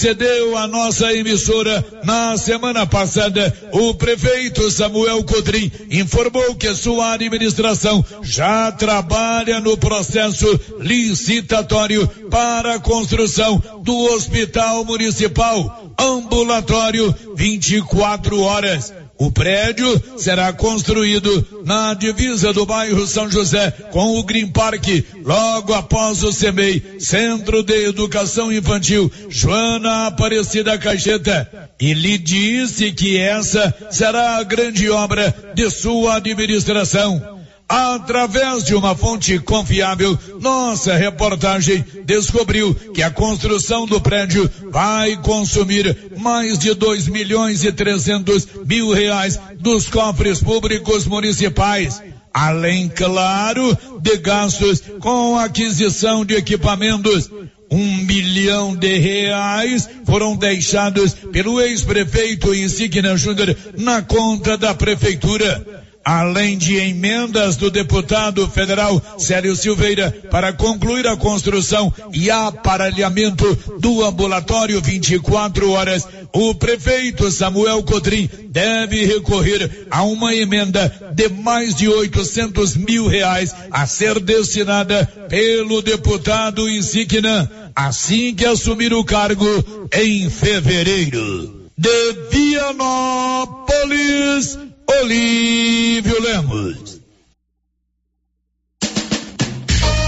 cedeu a nossa emissora na semana passada, o prefeito Samuel Codrim informou que sua administração já trabalha no processo licitatório para a construção do Hospital Municipal Ambulatório 24 horas. O prédio será construído na divisa do bairro São José com o Green Park, logo após o CEMEI, Centro de Educação Infantil, Joana Aparecida Caixeta. E lhe disse que essa será a grande obra de sua administração. Através de uma fonte confiável, nossa reportagem descobriu que a construção do prédio vai consumir mais de dois milhões e trezentos mil reais dos cofres públicos municipais. Além, claro, de gastos com aquisição de equipamentos. Um milhão de reais foram deixados pelo ex-prefeito Insignia Júnior na conta da prefeitura além de emendas do deputado federal Célio Silveira para concluir a construção e aparelhamento do ambulatório 24 horas, o prefeito Samuel Cotrim deve recorrer a uma emenda de mais de 800 mil reais a ser destinada pelo deputado Insigna assim que assumir o cargo em fevereiro. De Vianópolis, Olívio Lemos.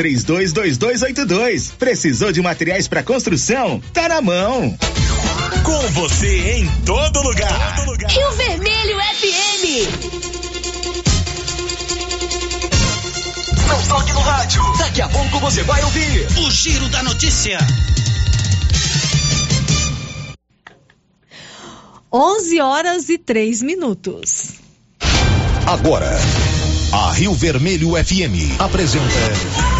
322282. Precisou de materiais para construção? Tá na mão. Com você em todo lugar. Todo lugar. Rio Vermelho FM. Não toque no rádio. Daqui a pouco você vai ouvir o Giro da Notícia. 11 horas e 3 minutos. Agora, a Rio Vermelho FM apresenta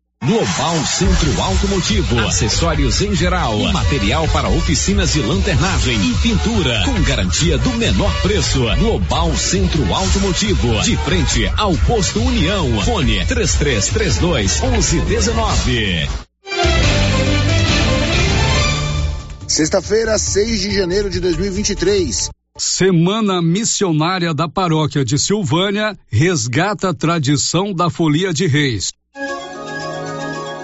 Global Centro Automotivo, acessórios em geral, material para oficinas de lanternagem e pintura, com garantia do menor preço. Global Centro Automotivo, de frente ao posto União. Fone 3332 1119. Sexta-feira, 6 de janeiro de 2023. Semana Missionária da Paróquia de Silvânia resgata a tradição da Folia de Reis.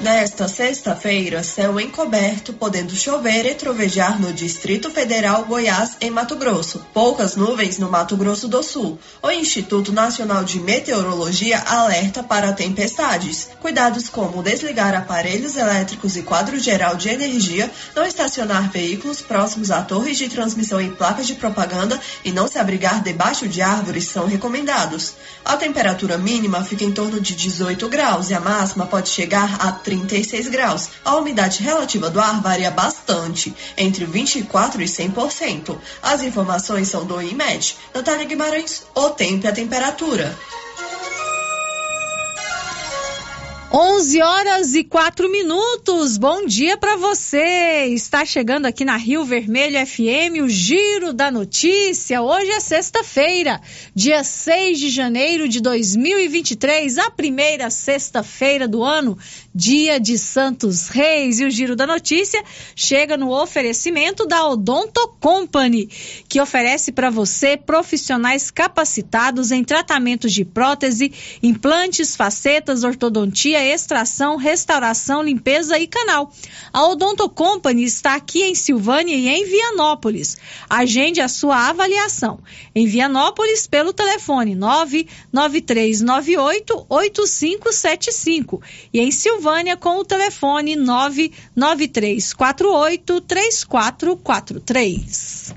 Nesta sexta-feira, céu encoberto, podendo chover e trovejar no Distrito Federal Goiás, em Mato Grosso. Poucas nuvens no Mato Grosso do Sul. O Instituto Nacional de Meteorologia alerta para tempestades. Cuidados como desligar aparelhos elétricos e quadro geral de energia, não estacionar veículos próximos a torres de transmissão e placas de propaganda e não se abrigar debaixo de árvores são recomendados. A temperatura mínima fica em torno de 18 graus e a máxima pode chegar a 36 graus. A umidade relativa do ar varia bastante, entre 24% e 100%. As informações são do IMED. Natália Guimarães, o tempo e a temperatura. 11 horas e 4 minutos. Bom dia para você. Está chegando aqui na Rio Vermelho FM o Giro da Notícia. Hoje é sexta-feira, dia 6 de janeiro de 2023, a primeira sexta-feira do ano, dia de Santos Reis. E o Giro da Notícia chega no oferecimento da Odonto Company, que oferece para você profissionais capacitados em tratamentos de prótese, implantes, facetas, ortodontia extração, restauração, limpeza e canal. A Odonto Company está aqui em Silvânia e em Vianópolis. Agende a sua avaliação. Em Vianópolis, pelo telefone 99398 8575 e em Silvânia com o telefone 99348 3443.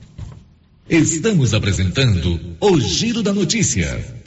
Estamos apresentando o Giro da Notícia.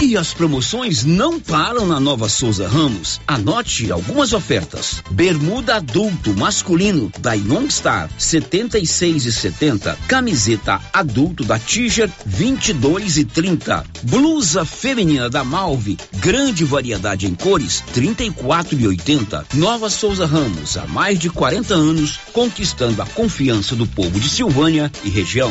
E as promoções não param na Nova Souza Ramos. Anote algumas ofertas. Bermuda adulto masculino da Youngstar 76 e 70. Camiseta adulto da Tiger 22 e 30. Blusa feminina da Malve, grande variedade em cores 34 e 80. Nova Souza Ramos, há mais de 40 anos, conquistando a confiança do povo de Silvânia e região.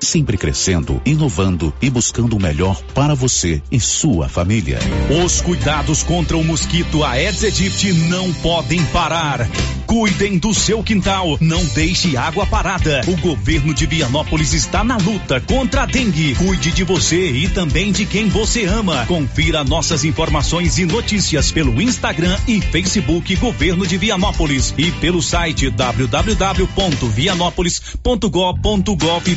sempre crescendo, inovando e buscando o melhor para você e sua família. Os cuidados contra o mosquito Aedes aegypti não podem parar. Cuidem do seu quintal, não deixe água parada. O governo de Vianópolis está na luta contra a dengue. Cuide de você e também de quem você ama. Confira nossas informações e notícias pelo Instagram e Facebook Governo de Vianópolis e pelo site www.vianópolis.gov.gov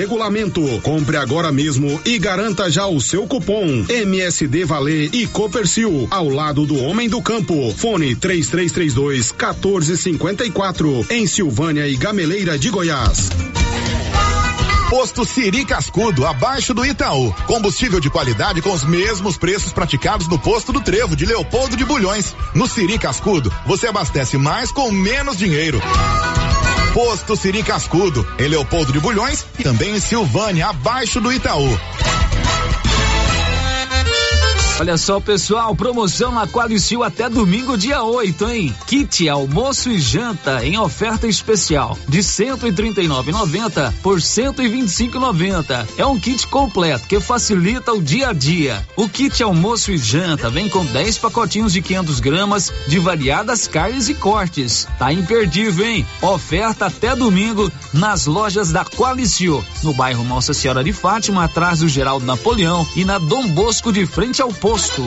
regulamento. Compre agora mesmo e garanta já o seu cupom MSD Valer e Copercil ao lado do Homem do Campo. Fone 3332 1454 em Silvânia e Gameleira de Goiás. Posto Siri Cascudo, abaixo do Itaú. Combustível de qualidade com os mesmos preços praticados no posto do Trevo de Leopoldo de Bulhões. No Siri Cascudo, você abastece mais com menos dinheiro. Posto Siri Cascudo, em Leopoldo de Bulhões e também em Silvânia, abaixo do Itaú. Olha só, pessoal, promoção na Qualicil até domingo, dia 8, hein? Kit almoço e janta em oferta especial de 139,90 por 125,90. É um kit completo que facilita o dia a dia. O kit almoço e janta vem com 10 pacotinhos de 500 gramas de variadas carnes e cortes. Tá imperdível, hein? Oferta até domingo nas lojas da Qualicil, no bairro Nossa Senhora de Fátima, atrás do Geraldo Napoleão e na Dom Bosco de frente ao posto.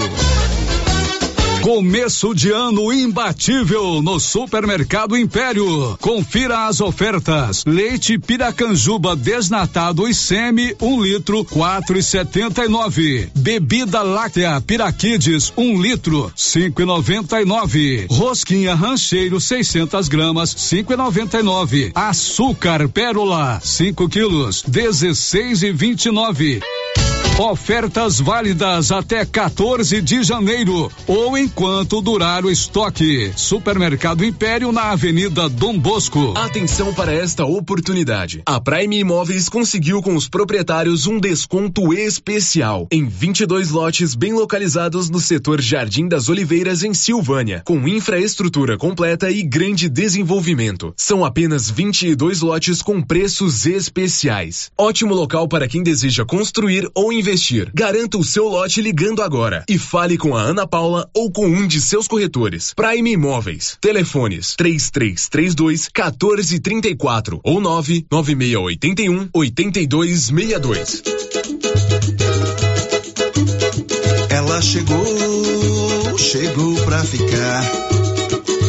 Começo de ano imbatível no Supermercado Império. Confira as ofertas. Leite Piracanjuba desnatado e semi, um litro, quatro e setenta e nove. Bebida láctea Piraquides, um litro, cinco e noventa e nove. Rosquinha Rancheiro, 600 gramas, cinco e noventa e nove. Açúcar Pérola, 5 quilos, dezesseis e vinte e nove. Ofertas válidas até 14 de janeiro ou enquanto durar o estoque. Supermercado Império na Avenida Dom Bosco. Atenção para esta oportunidade. A Prime Imóveis conseguiu com os proprietários um desconto especial em 22 lotes bem localizados no setor Jardim das Oliveiras em Silvânia, com infraestrutura completa e grande desenvolvimento. São apenas 22 lotes com preços especiais. Ótimo local para quem deseja construir ou investir investir. Garanta o seu lote ligando agora e fale com a Ana Paula ou com um de seus corretores. Prime Imóveis. Telefones 3332 1434 ou 99681 8262. Ela chegou, chegou pra ficar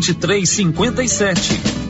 2357.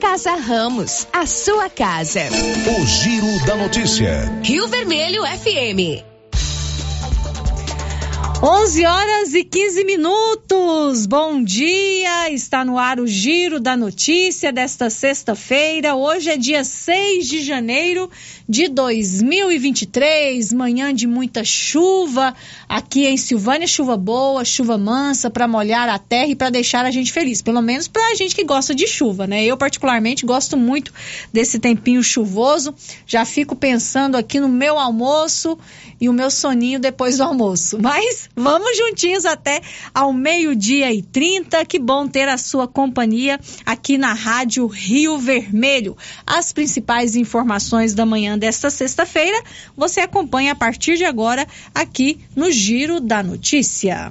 Casa Ramos, a sua casa. O Giro da Notícia. Rio Vermelho FM. 11 horas e 15 minutos. Bom dia. Está no ar o Giro da Notícia desta sexta-feira. Hoje é dia 6 de janeiro de 2023. Manhã de muita chuva aqui em Silvânia, chuva boa, chuva mansa para molhar a terra e para deixar a gente feliz. Pelo menos para a gente que gosta de chuva, né? Eu particularmente gosto muito desse tempinho chuvoso. Já fico pensando aqui no meu almoço e o meu soninho depois do almoço. Mas vamos juntinhos até ao meio-dia e 30. Que bom ter a sua companhia aqui na Rádio Rio Vermelho. As principais informações da manhã desta sexta-feira você acompanha a partir de agora aqui no Giro da Notícia.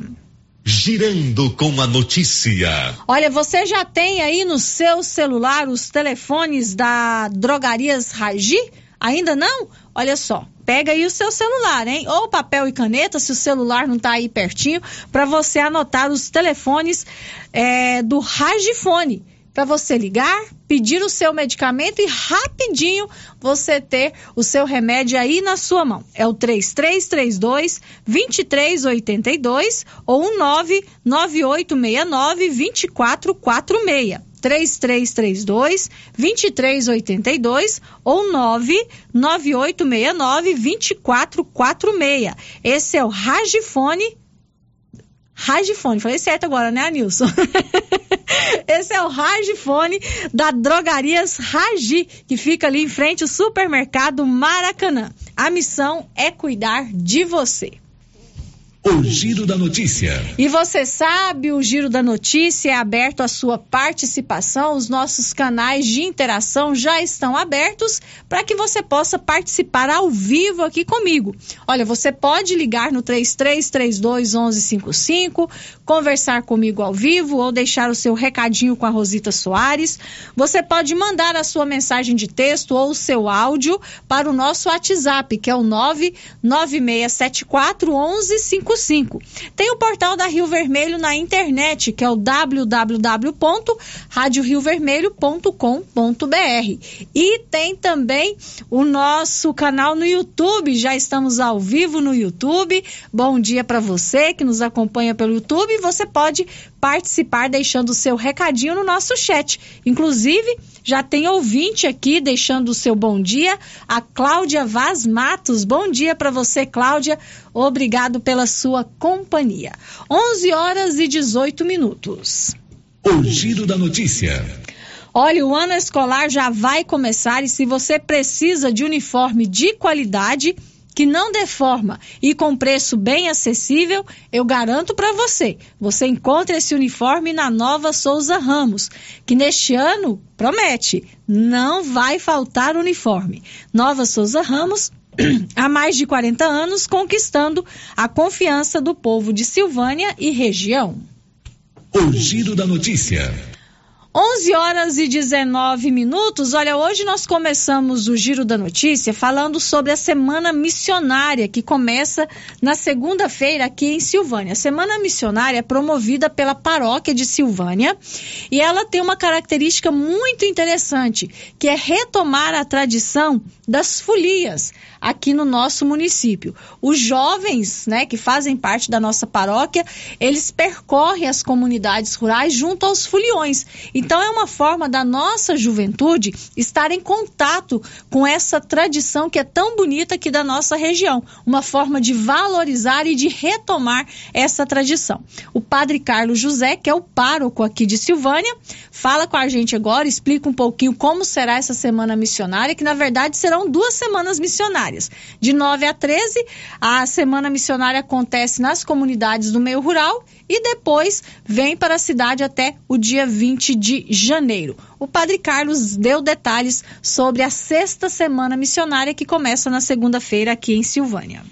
Girando com a notícia. Olha, você já tem aí no seu celular os telefones da Drogarias Ragi? Ainda não? Olha só, pega aí o seu celular, hein? Ou papel e caneta, se o celular não está aí pertinho, para você anotar os telefones é, do Ragifone. Para você ligar, pedir o seu medicamento e rapidinho você ter o seu remédio aí na sua mão. É o 3332 2382 ou o 99869 2446. 3332 2382 ou 99869 2446. Esse é o Ragifone. Ragifone, falei certo agora, né, Nilson? Esse é o Ragifone da Drogarias Ragi, que fica ali em frente ao supermercado Maracanã. A missão é cuidar de você. O Giro da Notícia. E você sabe, o Giro da Notícia é aberto à sua participação. Os nossos canais de interação já estão abertos para que você possa participar ao vivo aqui comigo. Olha, você pode ligar no 3332 1155, conversar comigo ao vivo ou deixar o seu recadinho com a Rosita Soares. Você pode mandar a sua mensagem de texto ou o seu áudio para o nosso WhatsApp, que é o 99674 1155. Tem o portal da Rio Vermelho na internet, que é o www.radioriovermelho.com.br. E tem também o nosso canal no YouTube, já estamos ao vivo no YouTube. Bom dia para você que nos acompanha pelo YouTube. Você pode participar deixando o seu recadinho no nosso chat. Inclusive, já tem ouvinte aqui deixando o seu bom dia, a Cláudia Vaz Matos. Bom dia para você, Cláudia. Obrigado pela sua companhia. 11 horas e 18 minutos. O Giro da Notícia. Olha, o ano escolar já vai começar e se você precisa de uniforme de qualidade, que não deforma e com preço bem acessível, eu garanto para você, você encontra esse uniforme na Nova Souza Ramos, que neste ano promete, não vai faltar uniforme. Nova Souza Ramos há mais de 40 anos conquistando a confiança do povo de Silvânia e região. O Giro da Notícia. 11 horas e 19 minutos. Olha, hoje nós começamos o Giro da Notícia falando sobre a Semana Missionária, que começa na segunda-feira aqui em Silvânia. A Semana Missionária é promovida pela Paróquia de Silvânia e ela tem uma característica muito interessante, que é retomar a tradição das folias. Aqui no nosso município. Os jovens, né, que fazem parte da nossa paróquia, eles percorrem as comunidades rurais junto aos foliões. Então é uma forma da nossa juventude estar em contato com essa tradição que é tão bonita aqui da nossa região, uma forma de valorizar e de retomar essa tradição. O Padre Carlos José, que é o pároco aqui de Silvânia, fala com a gente agora, explica um pouquinho como será essa semana missionária, que na verdade serão duas semanas missionárias. De 9 a 13, a semana missionária acontece nas comunidades do meio rural e depois vem para a cidade até o dia 20 de janeiro. O Padre Carlos deu detalhes sobre a sexta semana missionária que começa na segunda-feira aqui em Silvânia.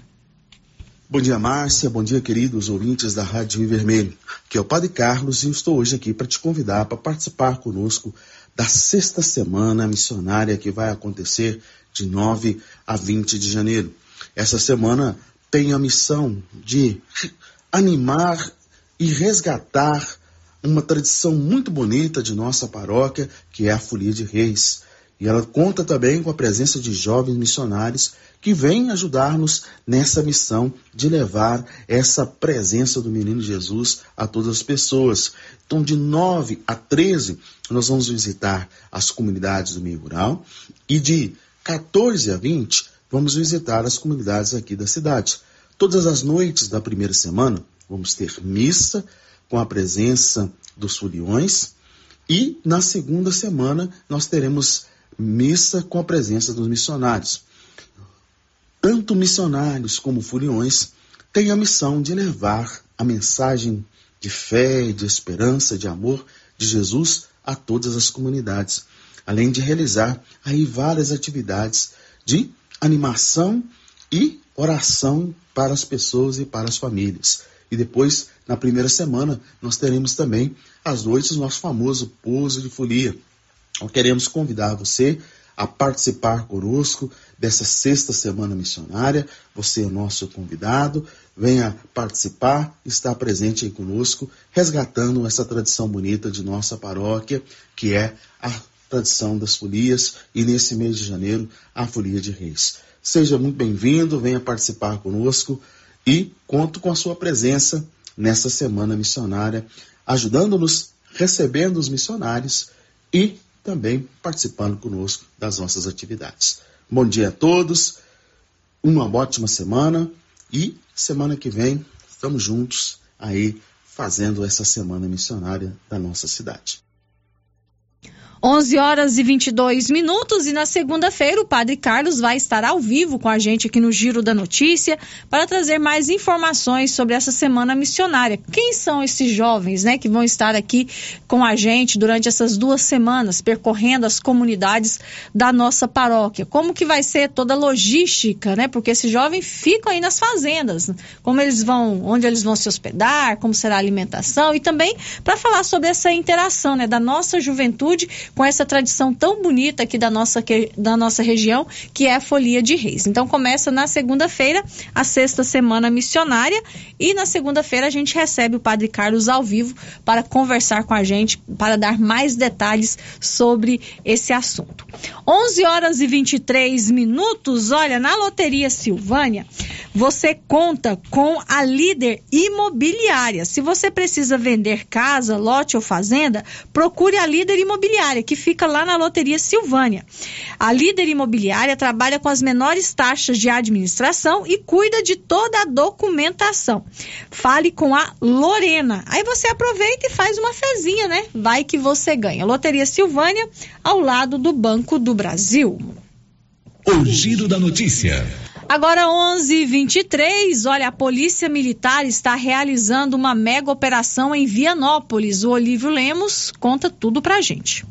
Bom dia, Márcia. Bom dia, queridos ouvintes da Rádio Rio Vermelho. Aqui é o Padre Carlos e eu estou hoje aqui para te convidar para participar conosco da sexta semana missionária que vai acontecer de 9 a 20 de janeiro. Essa semana tem a missão de animar e resgatar uma tradição muito bonita de nossa paróquia, que é a Folia de Reis. E ela conta também com a presença de jovens missionários que vêm ajudar-nos nessa missão de levar essa presença do menino Jesus a todas as pessoas. Então, de 9 a 13, nós vamos visitar as comunidades do meio rural e de 14 a 20, vamos visitar as comunidades aqui da cidade. Todas as noites da primeira semana, vamos ter missa com a presença dos foliões e na segunda semana nós teremos missa com a presença dos missionários. Tanto missionários como furiões têm a missão de levar a mensagem de fé, de esperança, de amor de Jesus a todas as comunidades, além de realizar aí várias atividades de animação e oração para as pessoas e para as famílias. E depois, na primeira semana, nós teremos também as noites do nosso famoso pouso de folia, então, queremos convidar você a participar conosco dessa sexta semana missionária. Você é nosso convidado. Venha participar, estar presente aí conosco, resgatando essa tradição bonita de nossa paróquia, que é a tradição das folias e nesse mês de janeiro, a Folia de Reis. Seja muito bem-vindo, venha participar conosco e conto com a sua presença nessa semana missionária, ajudando-nos, recebendo os missionários e também participando conosco das nossas atividades. Bom dia a todos, uma ótima semana e semana que vem estamos juntos aí fazendo essa semana missionária da nossa cidade. 11 horas e 22 minutos e na segunda-feira o Padre Carlos vai estar ao vivo com a gente aqui no Giro da Notícia para trazer mais informações sobre essa semana missionária. Quem são esses jovens, né, que vão estar aqui com a gente durante essas duas semanas percorrendo as comunidades da nossa paróquia? Como que vai ser toda a logística, né? Porque esses jovens ficam aí nas fazendas, como eles vão, onde eles vão se hospedar, como será a alimentação e também para falar sobre essa interação, né, da nossa juventude com essa tradição tão bonita aqui da nossa, da nossa região, que é a Folia de Reis. Então começa na segunda-feira, a sexta semana missionária, e na segunda-feira a gente recebe o Padre Carlos ao vivo para conversar com a gente, para dar mais detalhes sobre esse assunto. 11 horas e 23 minutos. Olha, na Loteria Silvânia, você conta com a líder imobiliária. Se você precisa vender casa, lote ou fazenda, procure a líder imobiliária que fica lá na Loteria Silvânia. A líder imobiliária trabalha com as menores taxas de administração e cuida de toda a documentação. Fale com a Lorena. Aí você aproveita e faz uma fezinha, né? Vai que você ganha. Loteria Silvânia, ao lado do Banco do Brasil. O giro da notícia. Agora 11:23, olha, a Polícia Militar está realizando uma mega operação em Vianópolis. O Olívio Lemos conta tudo pra gente.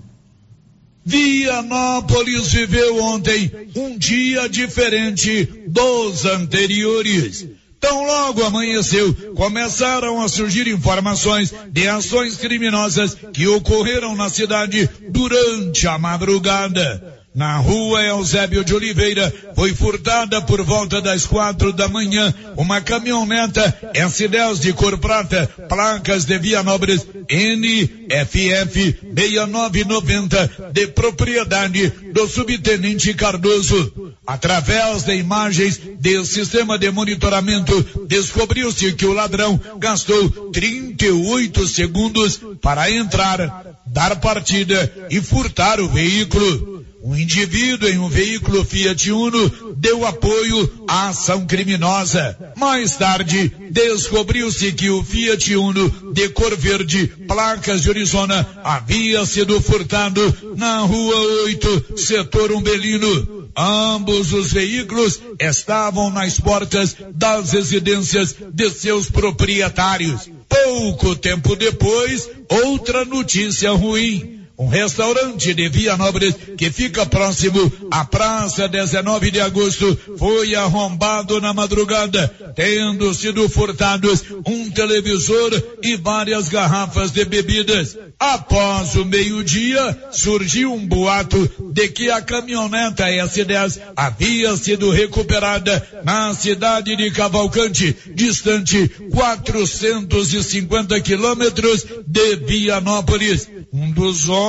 Vianópolis viveu ontem um dia diferente dos anteriores. Tão logo amanheceu, começaram a surgir informações de ações criminosas que ocorreram na cidade durante a madrugada na rua Eusébio de Oliveira, foi furtada por volta das quatro da manhã uma caminhoneta S10 de cor prata, placas de Via Nobres NFF 6990, de propriedade do subtenente Cardoso. Através de imagens do sistema de monitoramento, descobriu-se que o ladrão gastou 38 segundos para entrar, dar partida e furtar o veículo. Um indivíduo em um veículo Fiat Uno deu apoio à ação criminosa. Mais tarde, descobriu-se que o Fiat Uno de cor verde, placas de Arizona, havia sido furtado na rua 8, setor Umbelino. Ambos os veículos estavam nas portas das residências de seus proprietários. Pouco tempo depois, outra notícia ruim. Um restaurante de Vianópolis que fica próximo à Praça 19 de Agosto foi arrombado na madrugada, tendo sido furtados um televisor e várias garrafas de bebidas. Após o meio-dia, surgiu um boato de que a caminhoneta S10 havia sido recuperada na cidade de Cavalcante, distante 450 quilômetros de Vianópolis. Um dos homens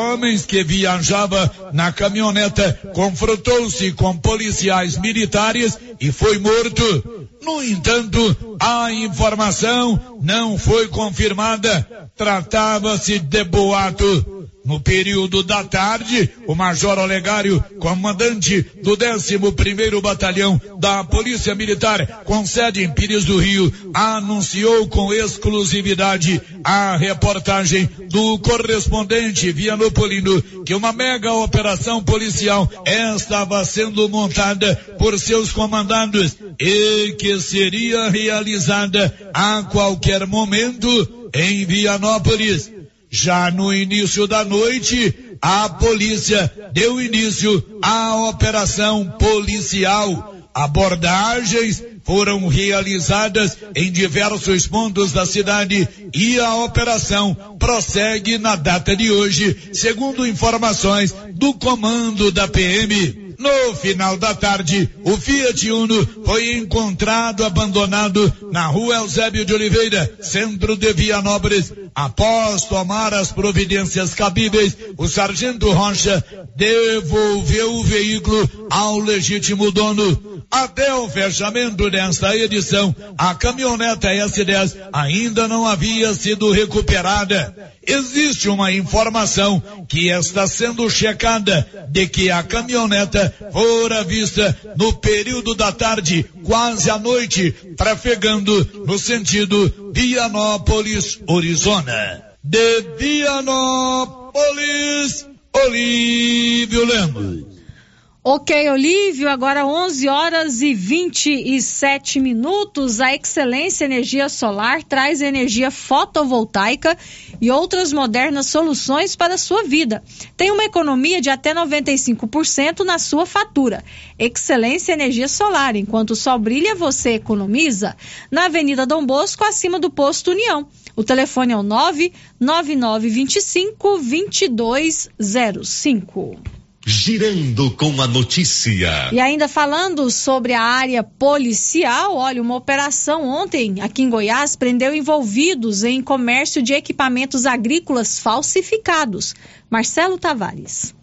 que viajava na caminhoneta confrontou-se com policiais militares e foi morto. No entanto, a informação não foi confirmada. Tratava-se de boato. No período da tarde, o Major Olegário, comandante do 11º Batalhão da Polícia Militar, com sede em Pires do Rio, anunciou com exclusividade a reportagem do correspondente Vianopolino que uma mega operação policial estava sendo montada por seus comandantes e que seria realizada a qualquer momento em Vianópolis. Já no início da noite, a polícia deu início à operação policial. Abordagens foram realizadas em diversos pontos da cidade e a operação prossegue na data de hoje, segundo informações do comando da PM. No final da tarde, o Fiat Uno foi encontrado abandonado na rua Eusébio de Oliveira, centro de Vianópolis. Após tomar as providências cabíveis, o sargento Rocha devolveu o veículo ao legítimo dono. Até o fechamento desta edição, a caminhoneta S10 ainda não havia sido recuperada. Existe uma informação que está sendo checada de que a caminhoneta fora vista no período da tarde, quase à noite, trafegando no sentido Vianópolis, Arizona. De Vianópolis, Olívio Lemos. Ok, Olívio, agora 11 horas e 27 minutos. A Excelência Energia Solar traz energia fotovoltaica e outras modernas soluções para a sua vida. Tem uma economia de até 95% na sua fatura. Excelência Energia Solar. Enquanto o sol brilha, você economiza. Na Avenida Dom Bosco, acima do posto União. O telefone é o 99925 2205 girando com a notícia. E ainda falando sobre a área policial, olha, uma operação ontem aqui em Goiás prendeu envolvidos em comércio de equipamentos agrícolas falsificados. Marcelo Tavares.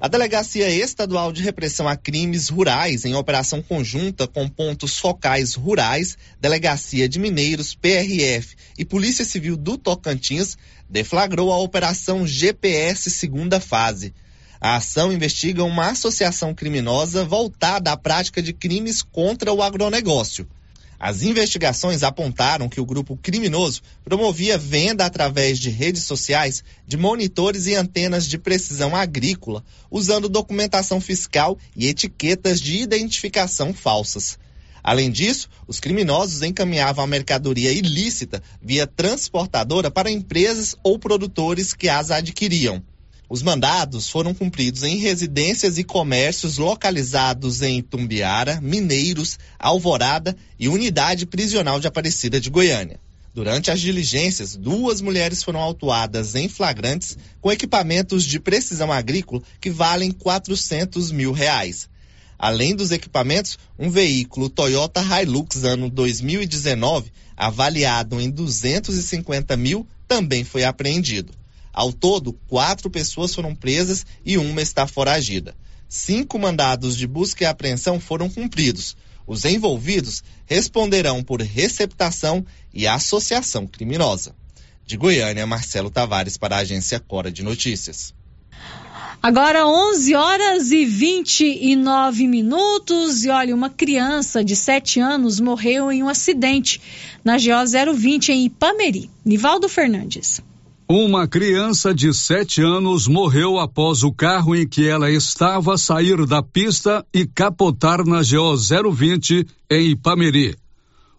A Delegacia Estadual de Repressão a Crimes Rurais, em operação conjunta com pontos focais rurais, Delegacia de Mineiros, PRF e Polícia Civil do Tocantins, deflagrou a Operação GPS segunda fase. A ação investiga uma associação criminosa voltada à prática de crimes contra o agronegócio. As investigações apontaram que o grupo criminoso promovia venda através de redes sociais de monitores e antenas de precisão agrícola, usando documentação fiscal e etiquetas de identificação falsas. Além disso, os criminosos encaminhavam a mercadoria ilícita via transportadora para empresas ou produtores que as adquiriam. Os mandados foram cumpridos em residências e comércios localizados em Tumbiara, Mineiros, Alvorada e Unidade Prisional de Aparecida de Goiânia. Durante as diligências, duas mulheres foram autuadas em flagrantes com equipamentos de precisão agrícola que valem 400 mil reais. Além dos equipamentos, um veículo Toyota Hilux ano 2019, avaliado em 250 mil, também foi apreendido. Ao todo, quatro pessoas foram presas e uma está foragida. cinco mandados de busca e apreensão foram cumpridos. Os envolvidos responderão por receptação e associação criminosa. De Goiânia, Marcelo Tavares para a agência Cora de Notícias. Agora 11 horas e 29 minutos e olha, uma criança de 7 anos morreu em um acidente na GO 020 em Ipameri. Nivaldo Fernandes. Uma criança de 7 anos morreu após o carro em que ela estava sair da pista e capotar na GO 020 em Ipameri.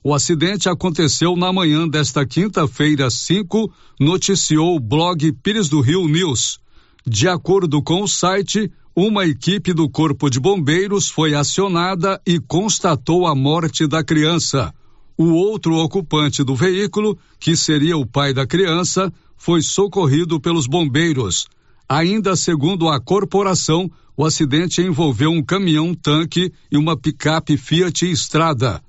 O acidente aconteceu na manhã desta quinta-feira 5, noticiou o blog Pires do Rio News. De acordo com o site, uma equipe do Corpo de Bombeiros foi acionada e constatou a morte da criança. O outro ocupante do veículo, que seria o pai da criança, foi socorrido pelos bombeiros. Ainda segundo a corporação, o acidente envolveu um caminhão-tanque e uma picape Fiat Estrada.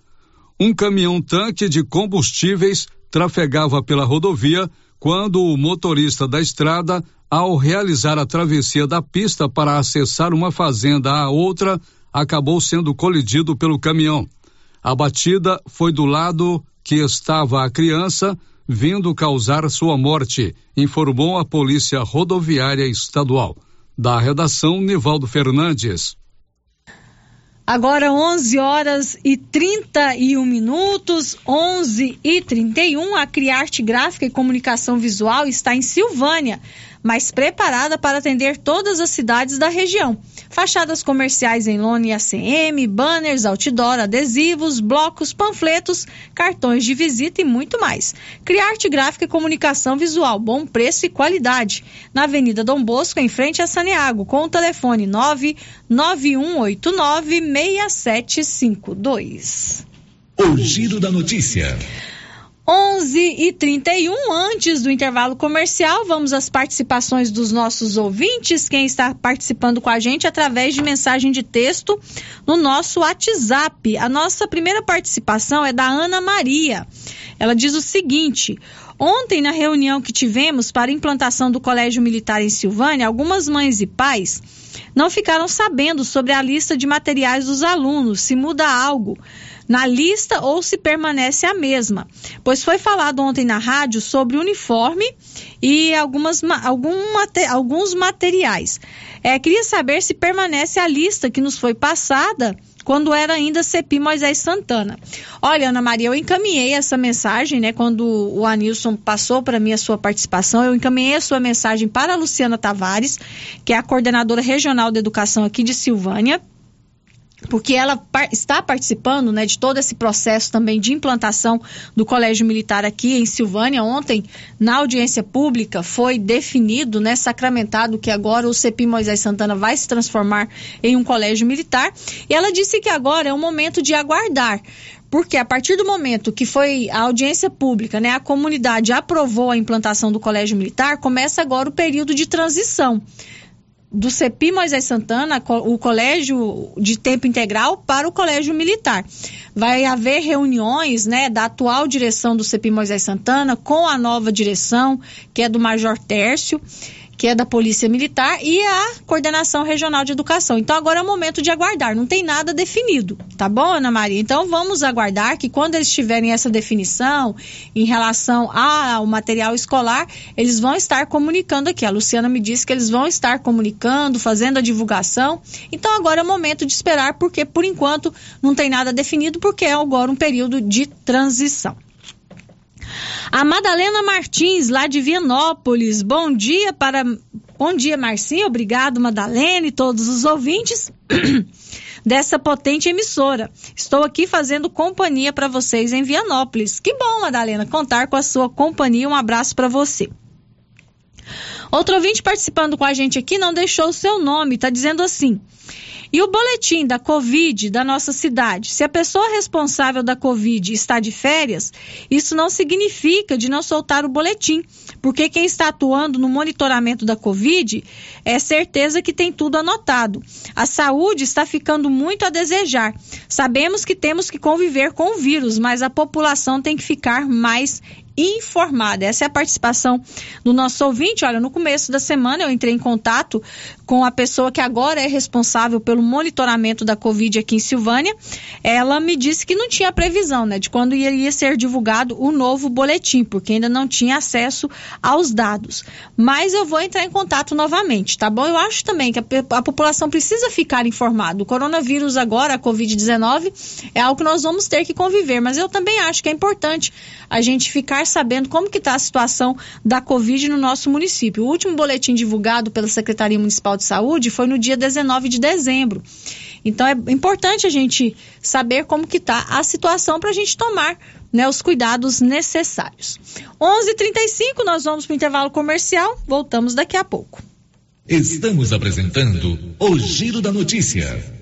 Um caminhão-tanque de combustíveis trafegava pela rodovia quando o motorista da estrada ao realizar a travessia da pista para acessar uma fazenda à outra, acabou sendo colidido pelo caminhão. A batida foi do lado que estava a criança, vindo causar sua morte, informou a Polícia Rodoviária Estadual. Da redação, Nivaldo Fernandes. Agora 11 horas e 31 minutos, 11 e 31. A Criarte Gráfica e Comunicação Visual está em Silvânia mas preparada para atender todas as cidades da região. Fachadas comerciais em lona e ACM, banners, outdoor, adesivos, blocos, panfletos, cartões de visita e muito mais. Criarte Gráfica e Comunicação Visual, bom preço e qualidade. Na Avenida Dom Bosco, em frente a Saneago, com o telefone 99189 6752. O Giro da Notícia. 11 e 31 antes do intervalo comercial, vamos às participações dos nossos ouvintes. Quem está participando com a gente através de mensagem de texto no nosso WhatsApp. A nossa primeira participação é da Ana Maria. Ela diz o seguinte: Ontem, na reunião que tivemos para implantação do Colégio Militar em Silvânia, algumas mães e pais não ficaram sabendo sobre a lista de materiais dos alunos, se muda algo na lista ou se permanece a mesma. Pois foi falado ontem na rádio sobre uniforme e algumas, algum, alguns materiais. É, queria saber se permanece a lista que nos foi passada quando era ainda CEPI Moisés Santana. Olha, Ana Maria, eu encaminhei essa mensagem, né? Quando o Anilson passou para mim a sua participação, eu encaminhei a sua mensagem para a Luciana Tavares, que é a coordenadora regional de educação aqui de Silvânia porque ela está participando né, de todo esse processo também de implantação do Colégio Militar aqui em Silvânia. Ontem, na audiência pública, foi definido, né, sacramentado, que agora o CEPI Moisés Santana vai se transformar em um colégio militar. E ela disse que agora é o momento de aguardar, porque a partir do momento que foi a audiência pública, né, a comunidade aprovou a implantação do Colégio Militar, começa agora o período de transição do CEPI Moisés Santana, o colégio de tempo integral, para o colégio militar. Vai haver reuniões né, da atual direção do CEPI Moisés Santana com a nova direção, que é do Major Tércio que é da Polícia Militar, e a Coordenação Regional de Educação. Então agora é o momento de aguardar, não tem nada definido, tá bom, Ana Maria? Então vamos aguardar que quando eles tiverem essa definição em relação ao material escolar, eles vão estar comunicando aqui. A Luciana me disse que eles vão estar comunicando, fazendo a divulgação. Então agora é o momento de esperar, porque por enquanto não tem nada definido, porque é agora um período de transição. A Madalena Martins, lá de Vianópolis. Bom dia para. Bom dia, Marcinho. Obrigado, Madalena e todos os ouvintes dessa potente emissora. Estou aqui fazendo companhia para vocês em Vianópolis. Que bom, Madalena, contar com a sua companhia. Um abraço para você. Outro ouvinte participando com a gente aqui não deixou o seu nome, está dizendo assim. E o boletim da Covid da nossa cidade, se a pessoa responsável da Covid está de férias, isso não significa de não soltar o boletim, porque quem está atuando no monitoramento da Covid é certeza que tem tudo anotado. A saúde está ficando muito a desejar. Sabemos que temos que conviver com o vírus, mas a população tem que ficar mais informada. Essa é a participação do nosso ouvinte. Olha, no começo da semana eu entrei em contato com a pessoa que agora é responsável pelo monitoramento da Covid aqui em Silvânia. Ela me disse que não tinha previsão, né, de quando iria ser divulgado o novo boletim, porque ainda não tinha acesso aos dados. Mas eu vou entrar em contato novamente, tá bom? Eu acho também que a, a população precisa ficar informada. O coronavírus agora, a Covid-19, é algo que nós vamos ter que conviver, mas eu também acho que é importante a gente ficar sabendo como que está a situação da Covid no nosso município. O último boletim divulgado pela Secretaria Municipal de Saúde foi no dia 19 de dezembro. Então é importante a gente saber como que está a situação para a gente tomar né, os cuidados necessários. 11:35 nós vamos para o intervalo comercial. Voltamos daqui a pouco. Estamos apresentando o Giro da Notícia.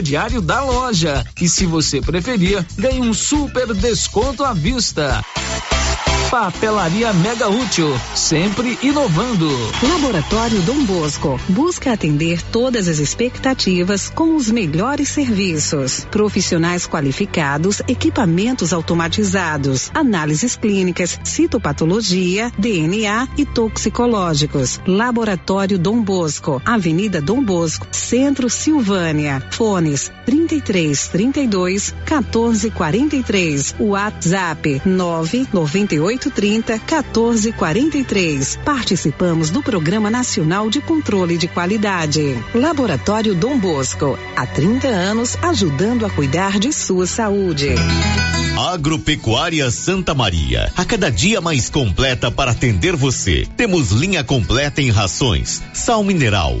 crediário da loja. E se você preferir, ganhe um super desconto à vista. Papelaria Mega Útil, sempre inovando. Laboratório Dom Bosco busca atender todas as expectativas com os melhores serviços. Profissionais qualificados, equipamentos automatizados, análises clínicas, citopatologia, DNA e toxicológicos. Laboratório Dom Bosco, Avenida Dom Bosco, Centro Silvânia. Fones 33 32 14 43. WhatsApp 998 3830 1443. Participamos do Programa Nacional de Controle de Qualidade. Laboratório Dom Bosco, há 30 anos ajudando a cuidar de sua saúde. Agropecuária Santa Maria, a cada dia mais completa para atender você. Temos linha completa em rações, sal mineral,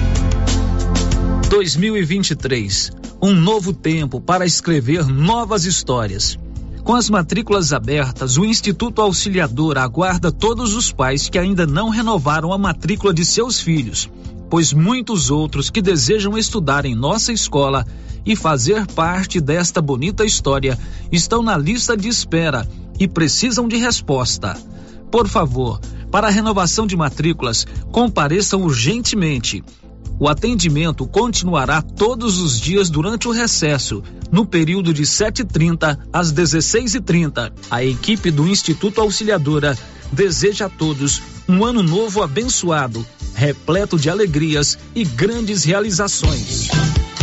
2023, um novo tempo para escrever novas histórias. Com as matrículas abertas, o Instituto Auxiliador aguarda todos os pais que ainda não renovaram a matrícula de seus filhos, pois muitos outros que desejam estudar em nossa escola e fazer parte desta bonita história estão na lista de espera e precisam de resposta. Por favor, para a renovação de matrículas, compareçam urgentemente. O atendimento continuará todos os dias durante o recesso, no período de 7h30 às 16h30. A equipe do Instituto Auxiliadora deseja a todos um ano novo abençoado, repleto de alegrias e grandes realizações.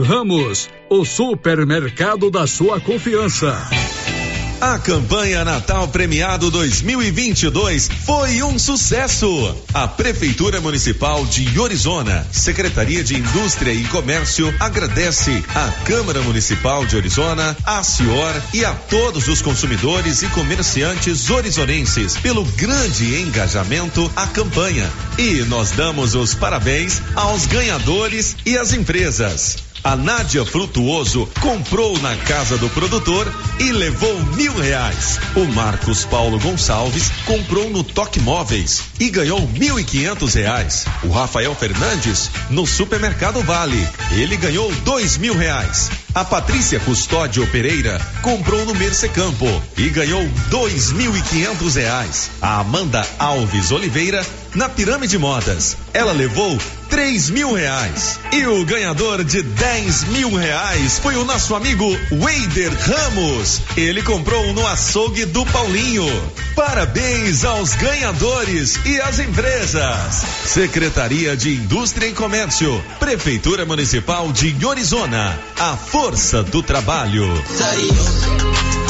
Ramos, o supermercado da sua confiança. A campanha Natal Premiado 2022 foi um sucesso. A Prefeitura Municipal de Orizona, Secretaria de Indústria e Comércio agradece à Câmara Municipal de Orizona, à Cior e a todos os consumidores e comerciantes orizonenses pelo grande engajamento à campanha. E nós damos os parabéns aos ganhadores e às empresas. A Nádia Frutuoso comprou na casa do produtor e levou mil reais. O Marcos Paulo Gonçalves comprou no Toque Móveis e ganhou mil e quinhentos reais. O Rafael Fernandes no Supermercado Vale. Ele ganhou dois mil reais. A Patrícia Custódio Pereira comprou no Mercecampo e ganhou dois mil e quinhentos reais. A Amanda Alves Oliveira na Pirâmide Modas. Ela levou três mil reais. E o ganhador de dez mil reais foi o nosso amigo Weider Ramos. Ele comprou no açougue do Paulinho. Parabéns aos ganhadores e às empresas. Secretaria de Indústria e Comércio, Prefeitura Municipal de Orizona. A força do trabalho.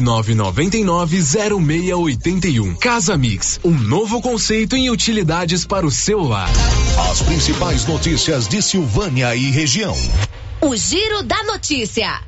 999990681. Casa Mix, um novo conceito em utilidades para o celular. As principais notícias de Silvânia e região. O Giro da Notícia.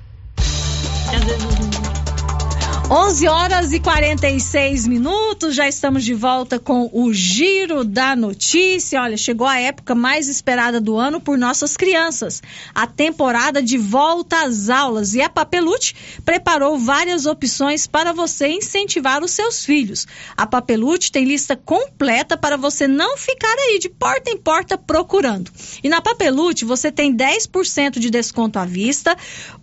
11 horas e 46 minutos, já estamos de volta com o Giro da Notícia. Olha, chegou a época mais esperada do ano por nossas crianças, a temporada de volta às aulas. E a Papelute preparou várias opções para você incentivar os seus filhos. A Papelute tem lista completa para você não ficar aí de porta em porta procurando. E na Papelute você tem 10% de desconto à vista,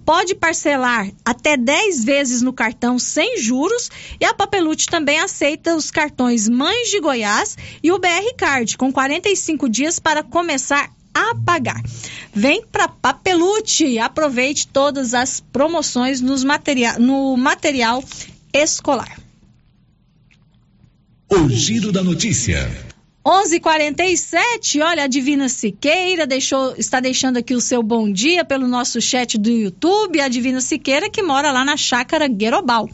pode parcelar até 10 vezes no cartão sem juros e a Papelute também aceita os cartões Mães de Goiás e o BR Card com 45 dias para começar a pagar. Vem para Papelute, aproveite todas as promoções nos materia no material escolar. O Giro da Notícia. 11:47. Olha, a Divina Siqueira deixou, está deixando aqui o seu bom dia pelo nosso chat do YouTube. A Divina Siqueira que mora lá na Chácara Guerobal.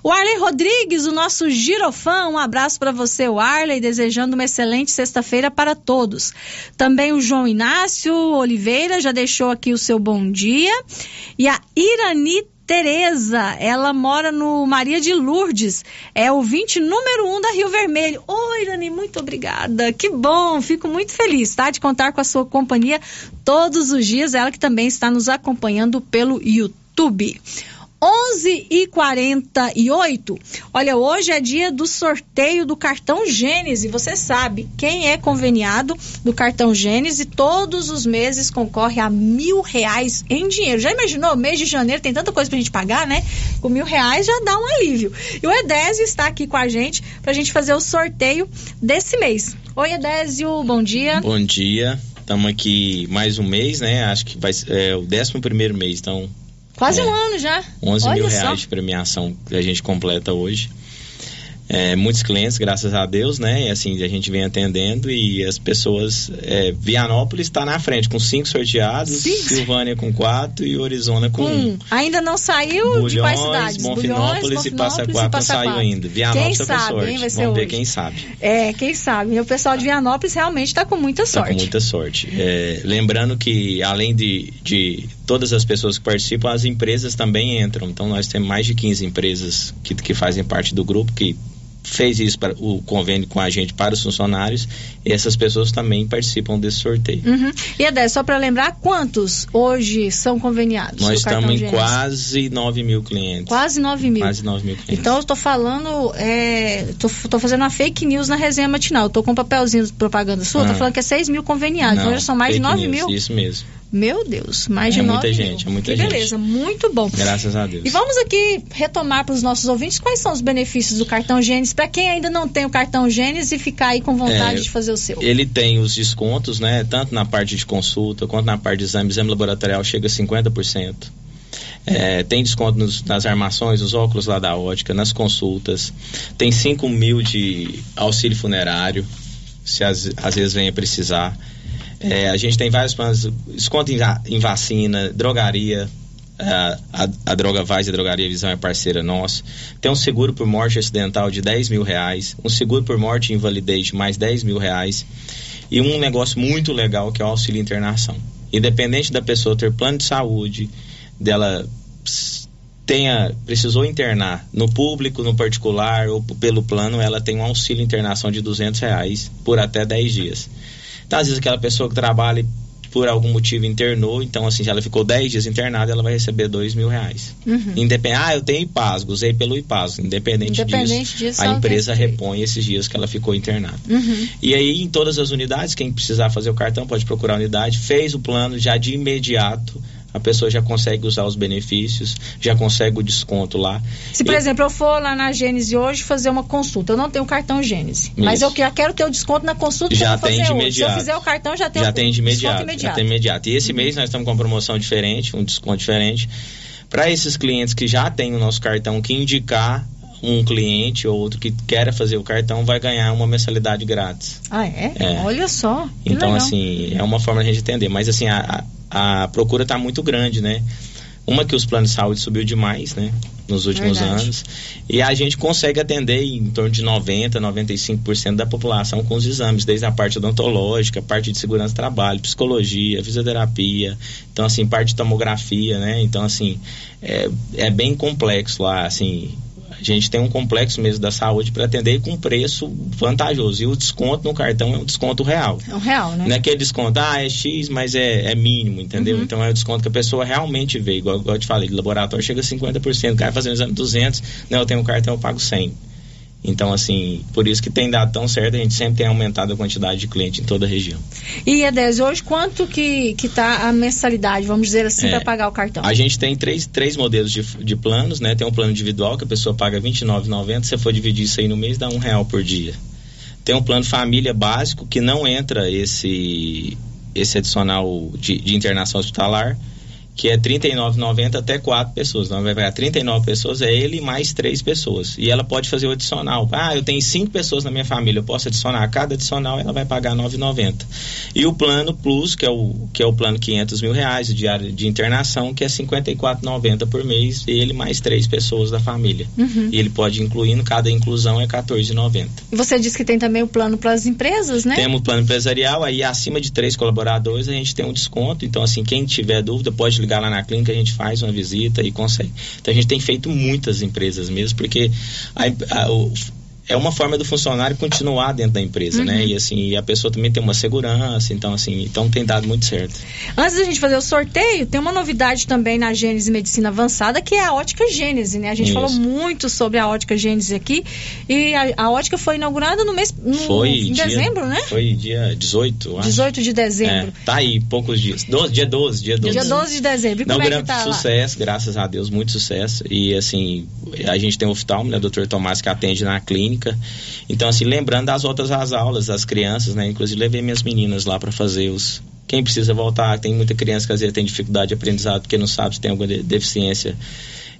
O Arley Rodrigues, o nosso girofã, um abraço para você, o Arley, desejando uma excelente sexta-feira para todos. Também o João Inácio Oliveira já deixou aqui o seu bom dia. E a Irani Tereza, ela mora no Maria de Lourdes, é ouvinte número um da Rio Vermelho. Oi, Irani, muito obrigada. Que bom, fico muito feliz, tá? De contar com a sua companhia todos os dias. Ela que também está nos acompanhando pelo YouTube. 11 e 48 Olha, hoje é dia do sorteio do cartão Gênese. Você sabe, quem é conveniado do cartão Gênese, todos os meses concorre a mil reais em dinheiro. Já imaginou? Mês de janeiro tem tanta coisa pra gente pagar, né? Com mil reais já dá um alívio. E o Edésio está aqui com a gente pra gente fazer o sorteio desse mês. Oi, Edésio, bom dia. Bom dia. Estamos aqui mais um mês, né? Acho que vai ser é, o 11 primeiro mês, então Quase um ano já. 11 Olha mil só. reais de premiação que a gente completa hoje. É, muitos clientes, graças a Deus, né? E assim, a gente vem atendendo e as pessoas. É, Vianópolis está na frente com cinco sorteados, Silvânia com quatro e Orizona com um. Hum, ainda não saiu de quais cidades? Bonfinópolis e Passaquá não saiu ainda. Vianópolis quem tá sabe, sorte. hein? Vai ser Vamos ver hoje. quem sabe. É, quem sabe. E o pessoal de Vianópolis realmente está com muita Tá sorte. com muita sorte. É, lembrando que além de, de todas as pessoas que participam, as empresas também entram. Então nós temos mais de 15 empresas que, que fazem parte do grupo, que fez isso para o convênio com a gente para os funcionários e essas pessoas também participam desse sorteio. Uhum. E Adé, só para lembrar, quantos hoje são conveniados? Nós estamos em quase 9 mil clientes. Quase 9 mil. Quase 9 mil clientes. Então eu tô falando, é, tô, tô fazendo uma fake news na resenha matinal. Tô com um papelzinho de propaganda sua, tô Ah. falando que é 6 mil conveniados. Não, então já são mais de fake 9 news, mil. Isso mesmo. Meu Deus, mais de É 9 muita mil. gente, é muita que gente. beleza, muito bom. Graças a Deus. E vamos aqui retomar para os nossos ouvintes quais são os benefícios do cartão Gênesis para quem ainda não tem o cartão Gênesis e ficar aí com vontade É, de fazer o seu. Ele tem os descontos, né? Tanto na parte de consulta quanto na parte de exame, exame laboratorial chega a 50%. É, tem desconto nos- nas armações, os óculos lá da ótica, nas consultas. Tem 5 mil de auxílio funerário, se às, às vezes venha precisar. É, a gente tem vários planos, desconto em, em vacina, drogaria. A, a, a Droga Vaz e a Drogaria Visão é parceira nossa. Tem um seguro por morte acidental de 10 mil reais. Um seguro por morte e invalidez de mais 10 mil reais. E um negócio muito legal que é o auxílio internação. Independente da pessoa ter plano de saúde, dela tenha precisou internar no público, no particular ou pelo plano, ela tem um auxílio internação de 200 reais por até 10 dias. Então, às vezes aquela pessoa que trabalha e por algum motivo internou, então assim, se ela ficou 10 dias internada, ela vai receber 2 mil reais. Uhum. Independ... Ah, eu tenho IPASGO, usei pelo IPASGO. Independente, Independente disso, disso, a empresa tem repõe esses dias que ela ficou internada. Uhum. E aí, em todas as unidades, quem precisar fazer o cartão pode procurar a unidade, fez o plano, já de imediato a pessoa já consegue usar os benefícios, já consegue o desconto lá. Se, por exemplo, eu for lá na Gênesis hoje fazer uma consulta, eu não tenho cartão Gênesis, mas eu já quero ter o desconto na consulta que Já eu vou tem de hoje. Se eu imediato. fizer o cartão, já tem já o tem de desconto imediato, já imediato. tem imediato. E esse mês nós estamos com uma promoção diferente, um desconto diferente. Para esses clientes que já têm o nosso cartão, que indicar um cliente ou outro que queira fazer o cartão, vai ganhar uma mensalidade grátis. Ah, é? É. Olha só. que Então, legal. assim, é uma forma de a gente entender. Mas, assim, a, a, a procura está muito grande, né? Uma que os planos de saúde subiu demais, né? Nos últimos Verdade. anos. E a gente consegue atender em torno de 90%, 95% da população com os exames, desde a parte odontológica, parte de segurança do trabalho, psicologia, fisioterapia. Então, assim, parte de tomografia, né? Então, assim, é, é bem complexo lá, assim. A gente tem um complexo mesmo da saúde para atender com preço vantajoso. E o desconto no cartão é um desconto real. É um real, né? Não é aquele desconto, ah, é X, mas é, é mínimo, entendeu? Uhum. Então é o desconto que a pessoa realmente vê. Igual, igual eu te falei, de laboratório chega a 50%, o cara fazendo exame 200, não, eu tenho um cartão, eu pago 100. Então, assim, por isso que tem dado tão certo, a gente sempre tem aumentado a quantidade de cliente em toda a região. E, Edez, hoje quanto que, que tá a mensalidade, vamos dizer assim, É. para pagar o cartão? A gente tem três, três modelos de, de planos, né? Tem um plano individual que a pessoa paga R$ 29,90. Se você for dividir isso aí no mês, dá um real por dia. Tem um plano família básico que não entra esse, esse adicional de, de internação hospitalar, que é R$ 39,90 até quatro pessoas. Então vai pegar 39 pessoas, é ele mais três pessoas. E ela pode fazer o adicional. Ah, eu tenho cinco pessoas na minha família, eu posso adicionar. Cada adicional ela vai pagar R$ 9,90. E o plano Plus, que é o, que é o plano 500 mil reais, o diário de internação, que é R$ 54,90 por mês, ele mais três pessoas da família. Uhum. E ele pode incluir, cada inclusão é R$ 14,90. E você disse que tem também o plano para as empresas, né? Temos o plano empresarial, aí acima de três colaboradores a gente tem um desconto. Então, assim, quem tiver dúvida pode ligar lá na clínica, a gente faz uma visita e consegue. Então, a gente tem feito muitas empresas mesmo, porque a- a- o- é uma forma do funcionário continuar dentro da empresa, Uhum. né? E assim, a pessoa também tem uma segurança, então assim, então tem dado muito certo. Antes da gente fazer o sorteio, tem uma novidade também na Gênese Medicina Avançada, que é a ótica Gênese, né? A gente Isso. falou muito sobre a ótica Gênese aqui. E a, a ótica foi inaugurada no mês. No, Foi em dia- dezembro, né? Foi dia 18, eu acho. 18 de dezembro. É, tá aí, poucos dias. 12, dia 12, dia 12. Dia 12 de dezembro. E como é que grande tá lá? sucesso, graças a Deus, muito sucesso. E assim, a gente tem o oftalmo, né, Dr. Tomás, que atende na clínica. Então, assim, lembrando das voltas às aulas, das crianças, né? Inclusive, levei minhas meninas lá para fazer os. Quem precisa voltar, tem muita criança que às vezes tem dificuldade de aprendizado porque não sabe se tem alguma de- deficiência.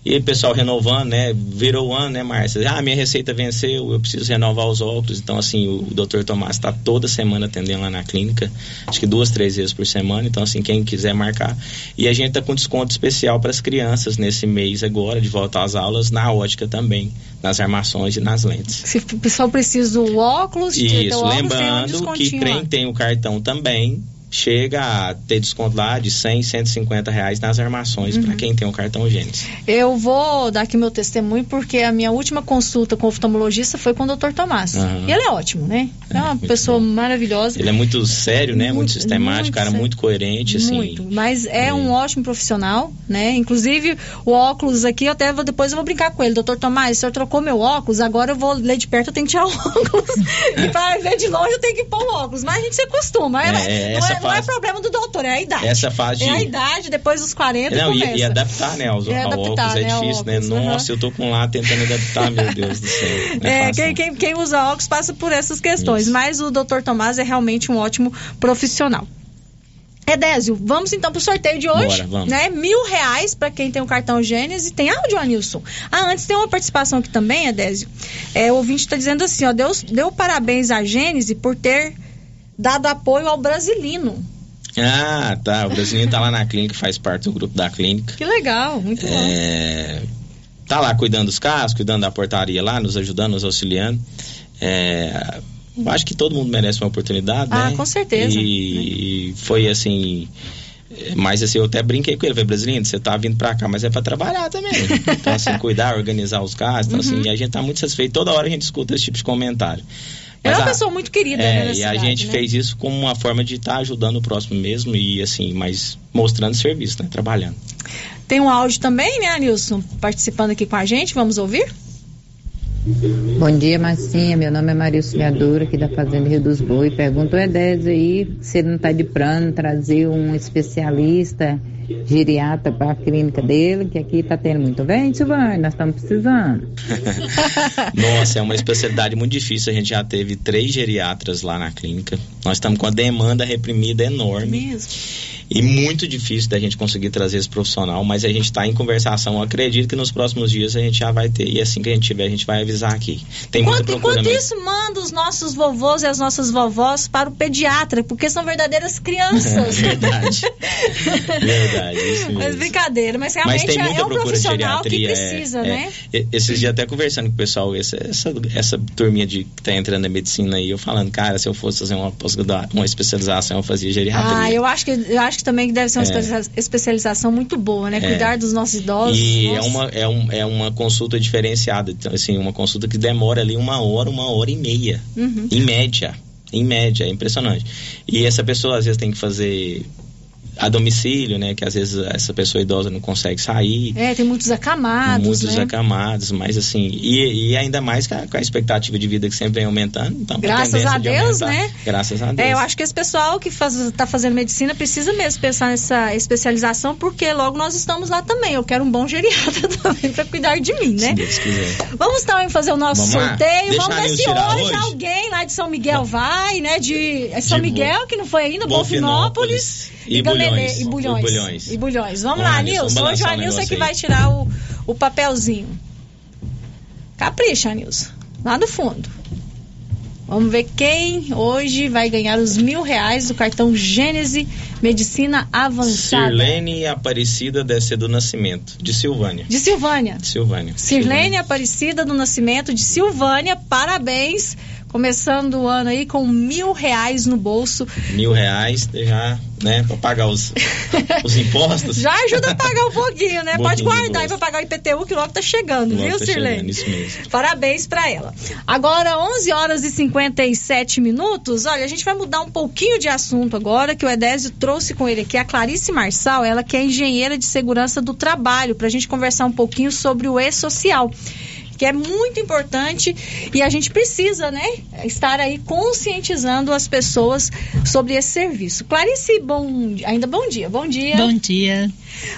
E o pessoal renovando, né? Virou ano, né, Márcia? Ah, minha receita venceu, eu preciso renovar os óculos. Então, assim, o, o Dr. Tomás está toda semana atendendo lá na clínica, acho que duas, três vezes por semana. Então, assim, quem quiser marcar. E a gente está com desconto especial para as crianças nesse mês agora, de volta às aulas, na ótica também, nas armações e nas lentes. Se o pessoal precisa do óculos, Isso, óculos, tem um lembrando que quem tem o cartão também chega a ter desconto lá de 100, 150 reais nas armações Uhum. para quem tem o cartão Gênesis. Eu vou dar aqui meu testemunho porque a minha última consulta com o oftalmologista foi com o Dr. Tomás. Aham. E ele é ótimo, né? É uma pessoa maravilhosa. Ele é muito sério, né? Muito, Muito- sistemático, muito cara, sério. muito coerente, assim. Muito, mas é um ótimo profissional, né? Inclusive, o óculos aqui, eu até vou, depois eu vou brincar com ele. Doutor Tomás, o senhor trocou meu óculos, agora eu vou ler de perto, eu tenho que tirar o óculos. e para ver de longe, eu tenho que pôr o óculos. Mas a gente se acostuma. É, É, não, essa é, não é problema do doutor, é a idade. Essa fase É a de- idade, depois dos 40 Não, começa. e, e adaptar, né, aos, É ao adaptar, óculos é né, difícil, né? óculos, Nossa, eu tô com lá tentando adaptar, meu Deus do céu. É, fácil, quem, quem, quem usa óculos passa por essas questões, mas o Dr. Tomás é realmente um ótimo profissional. Edésio, vamos então pro sorteio de hoje, Bora, vamos. né? Mil reais para quem tem o cartão Gênesis. Tem áudio, Anilson? Ah, antes tem uma participação aqui também, Edésio. É, o ouvinte está dizendo assim, ó, Deus deu parabéns à Gênesis por ter dado apoio ao Brasilino. Ah, tá. O brasileiro tá lá na clínica, faz parte do grupo da clínica. Que legal, muito bom. É, tá lá cuidando dos carros, cuidando da portaria lá, nos ajudando, nos auxiliando. É, acho que todo mundo merece uma oportunidade, Ah, né? com certeza. E, e foi assim. Mas assim, eu até brinquei com ele, falei, brasileiro, você tá vindo pra cá, mas é pra trabalhar também. Então, assim, cuidar, organizar os carros. Então, Uhum. assim, a gente tá muito satisfeito. Toda hora a gente escuta esse tipo de comentário. É uma a- pessoa muito querida, é, né, e a cidade, gente né? fez isso como uma forma de estar ajudando o próximo mesmo e assim, mas mostrando serviço, né? Trabalhando. Tem um áudio também, né, Anilson? Participando aqui com a gente, vamos ouvir? Bom dia, Marcinha. Meu nome é Maria Auxiliadora, aqui da Fazenda Rio dos Boi. Pergunto ao Edésio aí se ele não está de plano trazer um especialista geriatra para a clínica dele, que aqui está tendo muito bem, Silvana, nós estamos precisando. Nossa, é uma especialidade muito difícil. A gente já teve três geriatras lá na clínica. Nós estamos com a demanda reprimida enorme. Mesmo. E muito difícil da gente conseguir trazer esse profissional, mas a gente está em conversação. Eu acredito que nos próximos dias a gente já vai ter. E assim que a gente tiver, a gente vai avisar aqui. Tem muita Enquanto, procura enquanto isso, manda os nossos vovôs e as nossas vovós para o pediatra, porque são verdadeiras crianças. Verdade. Verdade, isso mesmo. mas brincadeira, mas Mas realmente tem é- muita é um profissional que geriatria. é, precisa, é. né? Esses dias até conversando com o pessoal, essa, essa, essa turminha de, que tá entrando na medicina aí, eu falando, cara, se eu fosse fazer uma, uma especialização, eu fazia geriatria. Ah, eu acho que eu acho que também deve ser uma É. especia- especialização muito boa, né? É. Cuidar dos nossos idosos. E é uma, é, um, é uma consulta diferenciada. Então, assim, uma consulta que demora ali uma hora, uma hora e meia. Uhum. Em média. Em média, é impressionante. E essa pessoa às vezes tem que fazer a domicílio, né? Que às vezes essa pessoa idosa não consegue sair. É, tem muitos acamados, muitos né? acamados, mas assim, e, e ainda mais com a, com a expectativa de vida que sempre vem aumentando. Então, Graças a de Deus, aumentar. né? Graças a Deus. É, eu acho que esse pessoal que está fazendo medicina precisa mesmo pensar nessa especialização, porque logo nós estamos lá também. Eu quero um bom geriatra também para cuidar de mim, né? Se Deus quiser. Vamos então fazer o nosso Vamos sorteio. Vamos a ver se hoje, hoje. alguém lá de São Miguel vai, né? De é São De Miguel, que não foi ainda, Bonfinópolis. E Gamelê- Bulhões. E Bulhões. E Bulhões. E Bulhões. Vamos lá, Nilson, Hoje o Anilson é que negócio vai aí. tirar o, o papelzinho. Capricha, Nilson. Lá no fundo. Vamos ver quem hoje vai ganhar os mil reais do cartão Gênese Medicina Avançada. Sirlene Aparecida deve ser do Nascimento, de Silvânia. De Silvânia. Silvânia. Sirlene Aparecida do Nascimento de Silvânia, parabéns. Começando o ano aí com mil reais no bolso. Mil reais, já, né, pra pagar os, os impostos. Já ajuda a pagar um pouquinho, né? Um Pode guardar aí pra pagar o IPTU que logo tá chegando, Logo viu, tá chegando, isso mesmo. Parabéns pra ela. Agora, 11 horas e 57 minutos. Olha, a gente vai mudar um pouquinho de assunto agora, que o Edésio trouxe com ele aqui a Clarice Marçal, ela que é engenheira de segurança do trabalho, pra gente conversar um pouquinho sobre o e-social. Que é muito importante e a gente precisa, né, estar aí conscientizando as pessoas sobre esse serviço. Clarice, bom, ainda bom dia, bom dia. Bom dia.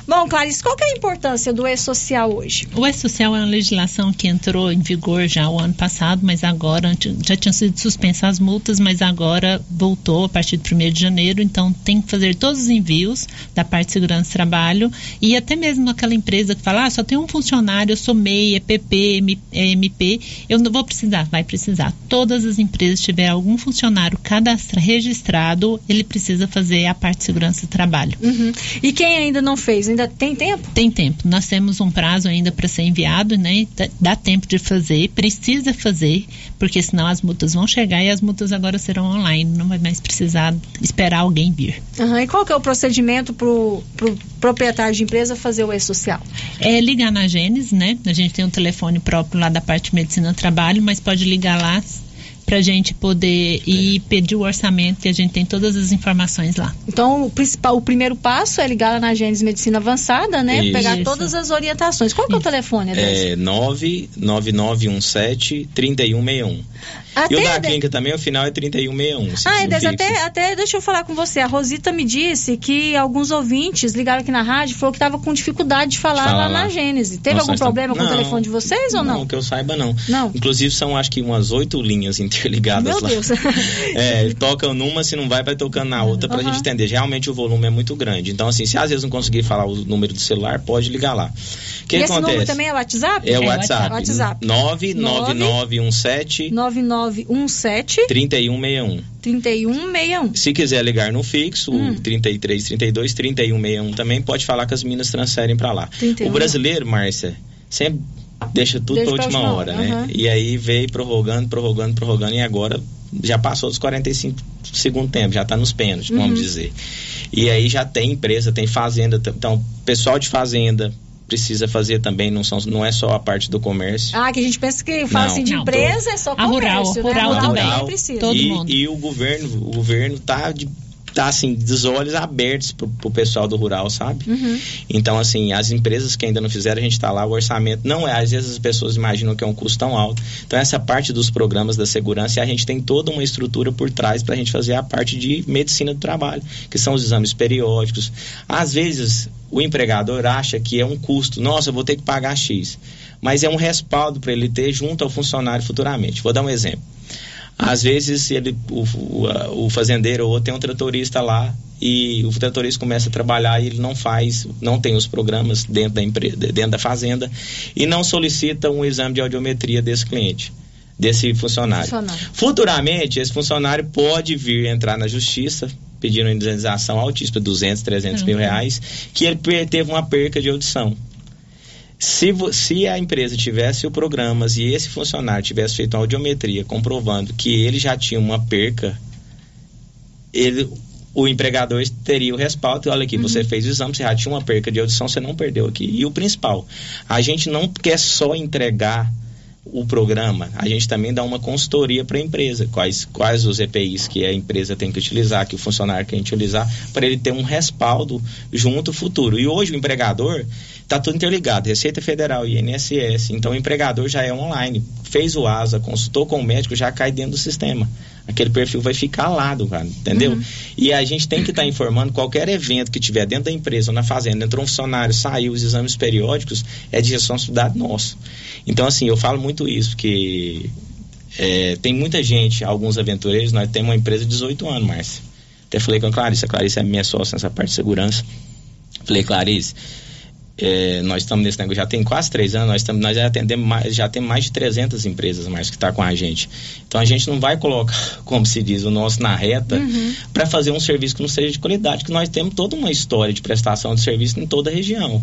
Bom, Clarice, qual que é a importância do e-social hoje? O E-Social é uma legislação que entrou em vigor já o ano passado, mas agora já tinham sido suspensas as multas, mas agora voltou a partir de 1 de janeiro, então tem que fazer todos os envios da parte de segurança do trabalho e até mesmo aquela empresa que fala, ah, só tem um funcionário, eu sou MEI, EPP, M- MP, eu não vou precisar, vai precisar. Todas as empresas tiver algum funcionário cadastra, registrado, ele precisa fazer a parte de segurança do trabalho. Uhum. E quem ainda não fez, ainda tem tempo? Tem tempo. Nós temos um prazo ainda para ser enviado, né? Dá- tempo de fazer, precisa fazer, porque senão as multas vão chegar e as multas agora serão online. Não vai mais precisar esperar alguém vir. Aham. E qual que é o procedimento para o proprietário de empresa fazer o E-Social? É ligar na Gênesis, né? A gente tem um telefone próprio lá da parte de medicina do trabalho, mas pode ligar lá pra gente poder ir pedir o orçamento e a gente tem todas as informações lá. Então, o principal, o primeiro passo é ligar lá na Gênesis Medicina Avançada, né? Isso. Pegar Isso. todas as orientações. Qual que é o telefone, Adésia? É 99917 3161. Até e o da de- também, o final é 3161. se Ah, Edez, fixo. até, até deixa eu falar com você. A Rosita me disse que alguns ouvintes ligaram aqui na rádio e falou que estava com dificuldade de falar Fala lá, lá. na Gênese. Teve Nossa, algum tam- problema com o Não. telefone de vocês ou não? Não, que eu saiba não. Não. Inclusive são acho que umas oito linhas interligadas Meu lá. Deus. É, tocam numa, se não vai, vai tocando na outra pra Aham. gente entender. Realmente o volume é muito grande. Então, assim, se às vezes não conseguir falar o número do celular, pode ligar lá. O que e esse acontece? número também é o WhatsApp? É o WhatsApp. WhatsApp. 99917 9917 3161. 3161. Se quiser ligar no fixo, Hum. o 33 32 3161 também, pode falar que as minas transferem pra lá. 31. O brasileiro, Márcia, sempre deixa tudo pra última última hora, hora, né? aham. E aí veio prorrogando, prorrogando, prorrogando, e agora já passou dos 45 segundo tempo, já tá nos pênaltis, Uhum. vamos dizer. E aí já tem empresa, tem fazenda, então pessoal de fazenda precisa fazer também, não, são, não é só a parte do comércio. Ah, que a gente pensa que fala Não. assim de Não, empresa é só A rural, comércio, né? rural rural também. também precisa. e, e o governo, o governo tá de tá assim, dos olhos abertos pro, pro pessoal do rural, sabe? Uhum. Então, assim, as empresas que ainda não fizeram, a gente está lá, o orçamento não é, às vezes as pessoas imaginam que é um custo tão alto. Então, essa parte dos programas da segurança, a gente tem toda uma estrutura por trás para a gente fazer a parte de medicina do trabalho, que são os exames periódicos. Às vezes, o empregador acha que é um custo, nossa, eu vou ter que pagar X. Mas é um respaldo para ele ter junto ao funcionário futuramente. Vou dar um exemplo. Às vezes ele, o, o, o fazendeiro ou tem um tratorista lá e o tratorista começa a trabalhar e ele não faz, não tem os programas dentro da empresa, dentro da fazenda e não solicita um exame de audiometria desse cliente, desse funcionário. Funcionário. Futuramente, esse funcionário pode vir entrar na justiça pedindo uma indenização altíssima, 200, 300 mil Uhum. reais, que ele teve uma perca de audição. Se, se a empresa tivesse o programas e esse funcionário tivesse feito uma audiometria comprovando que ele já tinha uma perca, ele, o empregador teria o respaldo. Olha aqui, você fez o exame, você já tinha uma perca de audição, você não perdeu aqui. E o principal, a gente não quer só entregar o programa, a gente também dá uma consultoria para a empresa, quais, quais os EPIs que a empresa tem que utilizar, que o funcionário tem que utilizar, para ele ter um respaldo junto ao futuro. E hoje o empregador está tudo interligado, Receita Federal INSS, então o empregador já é online, fez o ASA, consultou com o médico, já cai dentro do sistema. Aquele perfil vai ficar lá, do cara, entendeu? Uhum. E a gente tem que estar informando qualquer evento que tiver dentro da empresa ou na fazenda, entrou um funcionário, saiu os exames periódicos, é de responsabilidade nossa. Então, assim, eu falo muito isso, que é, tem muita gente, alguns aventureiros, nós temos uma empresa de 18 anos, Márcia. Até falei com a Clarice, a Clarice é minha sócia nessa parte de segurança. Falei, Clarice, é, nós estamos nesse negócio já tem quase três anos, nós, estamos, nós já atendemos mais, já temos mais de 300 empresas mais que está com a gente. Então a gente não vai colocar, como se diz, o nosso na reta Uhum. para fazer um serviço que não seja de qualidade, que nós temos toda uma história de prestação de serviço em toda a região.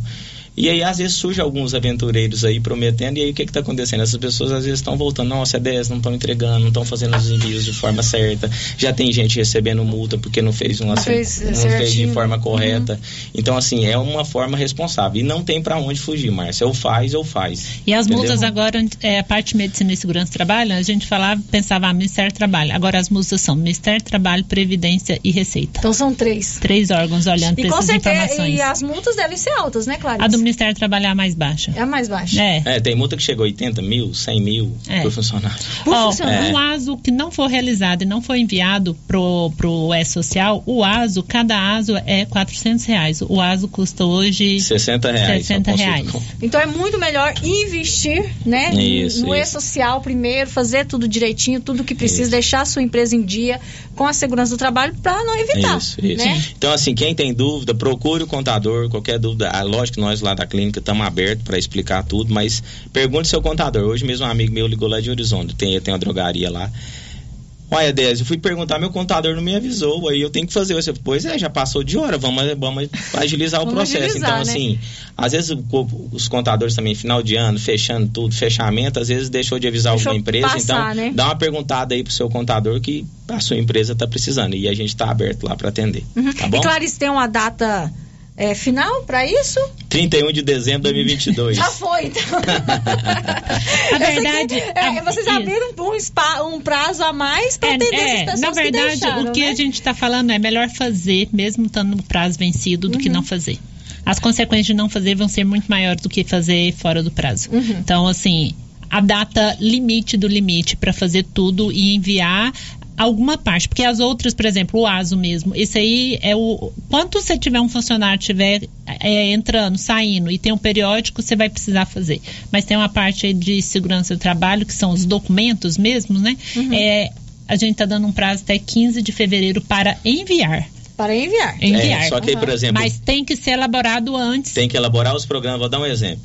E aí, às vezes, surge alguns aventureiros aí prometendo, e aí o que está acontecendo? Essas pessoas às vezes estão voltando, nossa, é 10, não estão entregando, não estão fazendo os envios de forma certa, já tem gente recebendo multa porque não fez uma Não fez não fez de forma correta. Então, assim, é uma forma responsável. E não tem para onde fugir, Márcia. Ou faz ou faz. E as Entendeu? multas agora, é, a parte de medicina e segurança do trabalho, a gente falava, pensava, ah, Ministério do Trabalho. Agora as multas são Ministério do Trabalho, Previdência e Receita. Então são três. Três órgãos olhando E para com essas certeza, informações. e as multas devem ser altas, né, Clarice? Ministério é a mais baixa. É a mais baixa. É. É, tem multa que chegou a 80 mil, 100 mil É. por funcionário. Ó, É. Um ASO que não for realizado e não for enviado pro, pro E-Social, o ASO, cada ASO é 400 reais. O ASO custa hoje 60 reais. 60 só consulta reais. Então é muito melhor investir, né? Isso, no. E-Social primeiro, fazer tudo direitinho, tudo que precisa, Isso. deixar a sua empresa em dia com a segurança do trabalho para não evitar. Isso, isso. Né? Então, assim, quem tem dúvida, procure o contador, qualquer dúvida. Ah, lógico que nós lá lá da clínica, estamos abertos para explicar tudo, mas pergunte seu contador. Hoje mesmo um amigo meu ligou lá de Horizonte, tem, tem uma drogaria lá. Olha, Désio, eu fui perguntar, meu contador não me avisou, aí eu tenho que fazer. Eu, pois é, já passou de hora, vamos, vamos agilizar o Vamos processo. agilizar, então, né? assim, às vezes o os contadores também, final de ano, fechando tudo, fechamento, às vezes deixou de avisar Deixou alguma empresa. passar, então, né? dá uma perguntada aí pro seu contador que a sua empresa está precisando. E a gente está aberto lá para atender. Uhum. Tá bom? E Clarice tem uma data é, final para isso? 31 de dezembro de 2022. Já foi, então. Na verdade, É, vocês abriram um, spa- um prazo a mais para atender essas É, pessoas na que verdade, deixaram, o que né? a gente está falando é melhor fazer, mesmo estando no prazo vencido, do que Uhum. não fazer. As consequências de não fazer vão ser muito maiores do que fazer fora do prazo. Uhum. Então, assim, a data limite do limite para fazer tudo e enviar alguma parte, porque as outras, por exemplo, o ASO mesmo, esse aí é o quanto você tiver um funcionário tiver é, entrando, saindo e tem um periódico, você vai precisar fazer. Mas tem uma parte aí de segurança do trabalho que são os documentos mesmo, né? Uhum. É, a gente está dando um prazo até 15 de fevereiro para enviar. Para enviar. Enviar. É, só que aí, por exemplo- Mas tem que ser elaborado antes. tem que elaborar os programas. Vou dar um exemplo.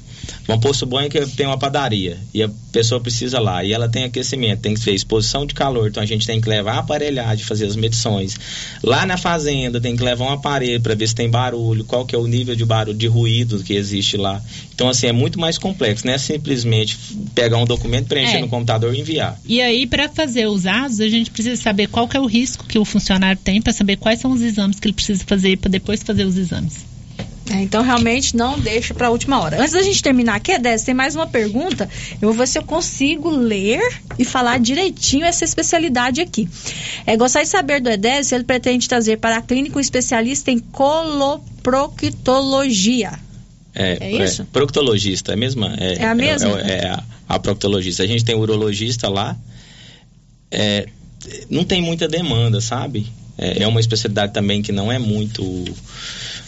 Vamos pôr, suponha que tem uma padaria e a pessoa precisa lá e ela tem aquecimento, tem que ter exposição de calor, então a gente tem que levar a aparelhagem, fazer as medições. Lá na fazenda tem que levar um aparelho para ver se tem barulho, qual que é o nível de barulho, de ruído que existe lá. Então, assim, é muito mais complexo, não é simplesmente pegar um documento, preencher É. no computador e enviar. E aí, para fazer os ASOS, a gente precisa saber qual que é o risco que o funcionário tem, para saber quais são os exames que ele precisa fazer para depois fazer os exames. É, então, realmente, não deixa para a última hora. Antes da gente terminar aqui, Edés, tem mais uma pergunta. Eu vou ver se eu consigo ler e falar direitinho essa especialidade aqui. É, gostaria de saber do Edés se ele pretende trazer para a clínica um especialista em coloproctologia. É isso? proctologista, é a mesma? É a mesma? É, é a, a proctologista. A gente tem urologista lá. É, não tem muita demanda, sabe? É, é uma especialidade também que não é muito.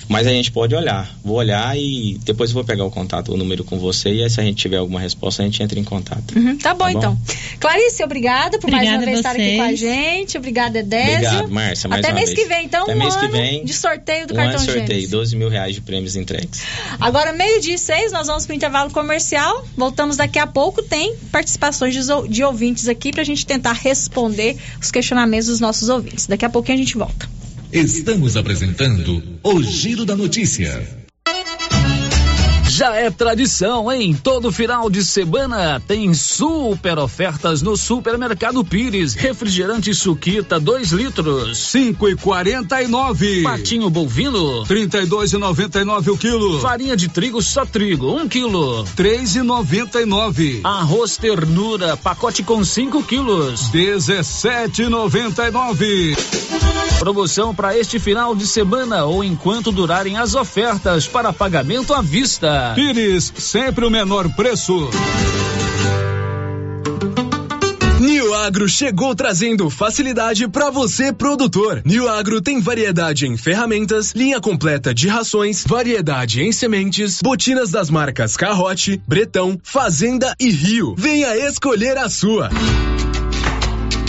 Mas a gente pode olhar. Vou olhar e depois eu vou pegar o contato, o número com você. E aí, se a gente tiver alguma resposta, a gente entra em contato. Uhum, tá, bom, então. Clarice, obrigada por mais uma Obrigada vez estar aqui com a gente. Obrigada, Edésio. Obrigado, Márcia. Mais Até uma mês vez. que vem, então, Até um mês que ano vem. de sorteio do Um ano cartão de sorteio, Gênesis. 12 mil reais de prêmios entregues. Agora, meio-dia e seis, nós vamos para o intervalo comercial. Voltamos daqui a pouco. Tem participações de, de ouvintes aqui para a gente tentar responder os questionamentos dos nossos ouvintes. Daqui a pouquinho a gente volta. Estamos apresentando o Giro da Notícia. Já é tradição, hein? Todo final de semana tem super ofertas no Supermercado Pires. Refrigerante Suquita, 2 litros. cinco e 49. Patinho bovino. 32 e 99 o quilo. Farinha de trigo, só trigo, 1 um quilo. três e 99. Arroz ternura, pacote com 5 quilos. 17,99. Promoção para este final de semana ou enquanto durarem as ofertas para pagamento à vista. Pires, sempre o menor preço. New Agro chegou trazendo facilidade para você, produtor. New Agro tem variedade em ferramentas, linha completa de rações, variedade em sementes, botinas das marcas Carrote, Bretão, Fazenda e Rio. Venha escolher a sua.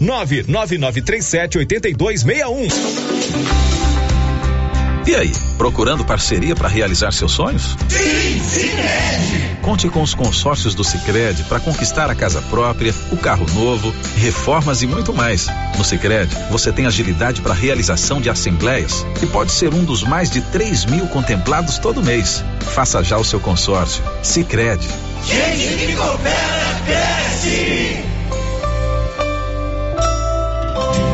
99937 8261. E aí, procurando parceria para realizar seus sonhos? Conte com os consórcios do Sicredi para conquistar a casa própria, o carro novo, reformas e muito mais. No Sicredi, você tem agilidade para realização de assembleias e pode ser um dos mais de 3 mil contemplados todo mês. Faça já o seu consórcio. Sicredi. Gente que coopera, cresce.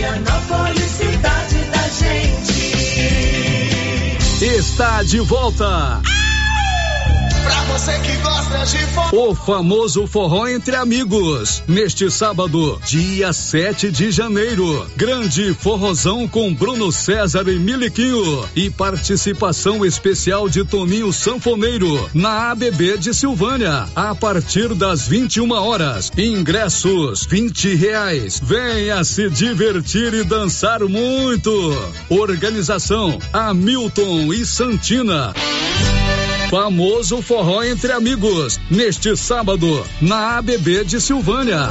Vianópolis, cidade da gente. Está de volta. O famoso forró entre amigos. Neste sábado, dia 7 de janeiro. Grande forrozão com Bruno César e Miliquinho. E participação especial de Toninho Sanfoneiro na ABB de Silvânia. A partir das 21 horas. Ingressos 20 reais. Venha se divertir e dançar muito. Organização Hamilton e Santina. Famoso forró entre amigos, neste sábado, na ABB de Silvânia.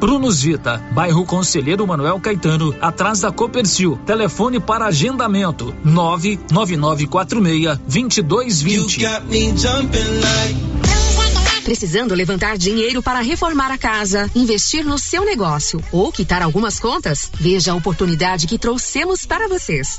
Prunus Vita, bairro Conselheiro Manuel Caetano, atrás da Copercil. Telefone para agendamento: 99946 2220. Precisando levantar dinheiro para reformar a casa, investir no seu negócio ou quitar algumas contas? Veja a oportunidade que trouxemos para vocês.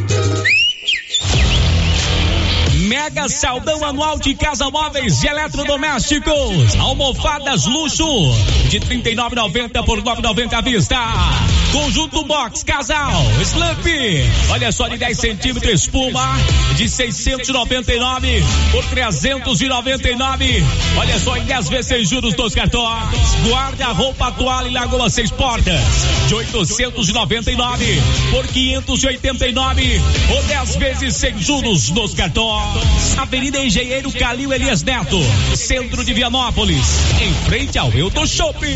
Mega Saldão Anual de Casa Móveis e Eletrodomésticos. Almofadas luxo de R$ 39,90 por R$ 9,90 à vista. Conjunto Box Casal Slump. Olha só de 10 centímetros espuma de 699 por 399. Olha só em 10 vezes sem juros dos cartões. Guarda-roupa toalha e lagoa seis portas de 899 por 589 ou 10 vezes sem juros nos cartões. Avenida Engenheiro Calil Elias Neto, centro de Vianópolis, em frente ao Euto Shopping.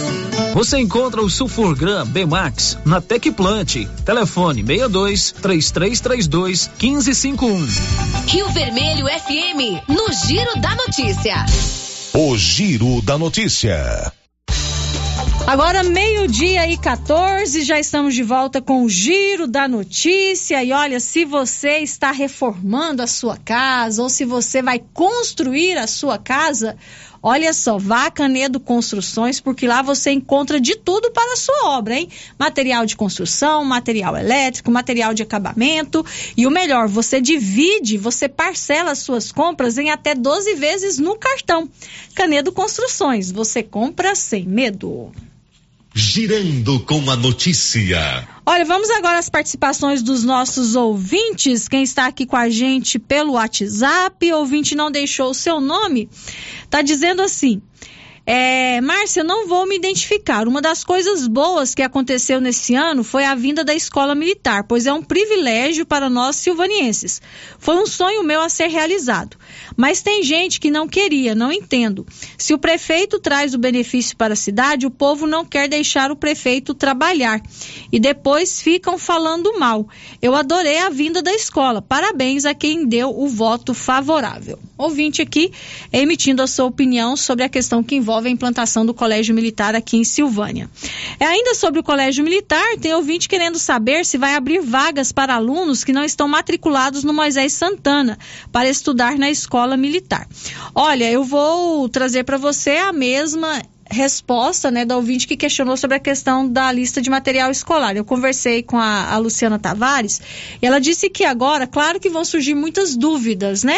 Você encontra o Sulfurgram Bemax na Tecplant. Telefone 62 3332 1551. Rio Vermelho FM, no Giro da Notícia. O Giro da Notícia. Agora, meio-dia e 14, já estamos de volta com o Giro da Notícia. E olha, se você está reformando a sua casa ou se você vai construir a sua casa, Olha só, vá a Canedo Construções, porque lá você encontra de tudo para a sua obra, hein? Material de construção, material elétrico, material de acabamento. E o melhor, você divide, você parcela as suas compras em até 12 vezes no cartão. Canedo Construções, você compra sem medo. Girando com a notícia. Olha, vamos agora às participações dos nossos ouvintes. Quem está aqui com a gente pelo WhatsApp, ouvinte não deixou o seu nome, está dizendo assim: é, Márcia, não vou me identificar. Uma das coisas boas que aconteceu nesse ano foi a vinda da escola militar, pois é um privilégio para nós silvanienses. Foi um sonho meu a ser realizado. Mas tem gente que não queria, não entendo. Se o prefeito traz o benefício para a cidade, o povo não quer deixar o prefeito trabalhar. E depois ficam falando mal. Eu adorei a vinda da escola. Parabéns a quem deu o voto favorável. Ouvinte aqui emitindo a sua opinião sobre a questão que envolve a implantação do Colégio Militar aqui em Silvânia. É ainda sobre o Colégio Militar, tem ouvinte querendo saber se vai abrir vagas para alunos que não estão matriculados no Moisés Santana para estudar na escola militar. Olha, eu vou trazer para você a mesma resposta né, da ouvinte que questionou sobre a questão da lista de material escolar. Eu conversei com a, a, Luciana Tavares e ela disse que agora, claro que vão surgir muitas dúvidas, né,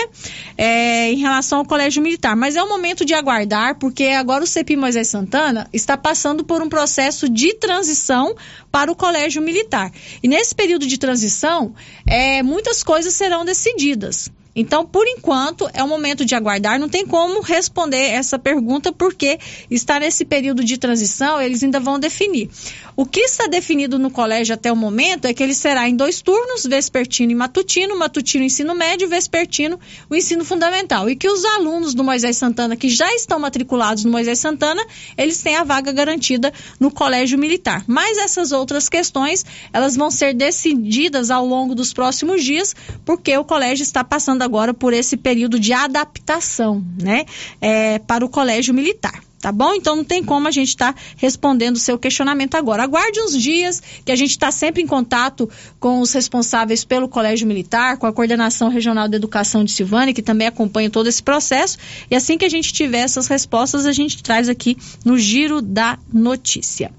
é, em relação ao colégio militar, mas é o momento de aguardar, porque agora o CEPI Moisés Santana está passando por um processo de transição para o colégio militar. E nesse período de transição, é, muitas coisas serão decididas. Então, por enquanto, é o momento de aguardar. Não tem como responder essa pergunta, porque está nesse período de transição, eles ainda vão definir. O que está definido no colégio até o momento é que ele será em dois turnos, vespertino e matutino, matutino ensino médio, vespertino o ensino fundamental. E que os alunos do Moisés Santana que já estão matriculados no Moisés Santana, eles têm a vaga garantida no colégio militar. Mas essas outras questões, elas vão ser decididas ao longo dos próximos dias, porque o colégio está passando agora por esse período de adaptação, né, é, para o colégio militar tá bom? Então não tem como a gente estar tá respondendo o seu questionamento agora. Aguarde uns dias, que a gente está sempre em contato com os responsáveis pelo Colégio Militar, com a Coordenação Regional de Educação de Silvânia, que também acompanha todo esse processo. E assim que a gente tiver essas respostas, a gente traz aqui no Giro da Notícia.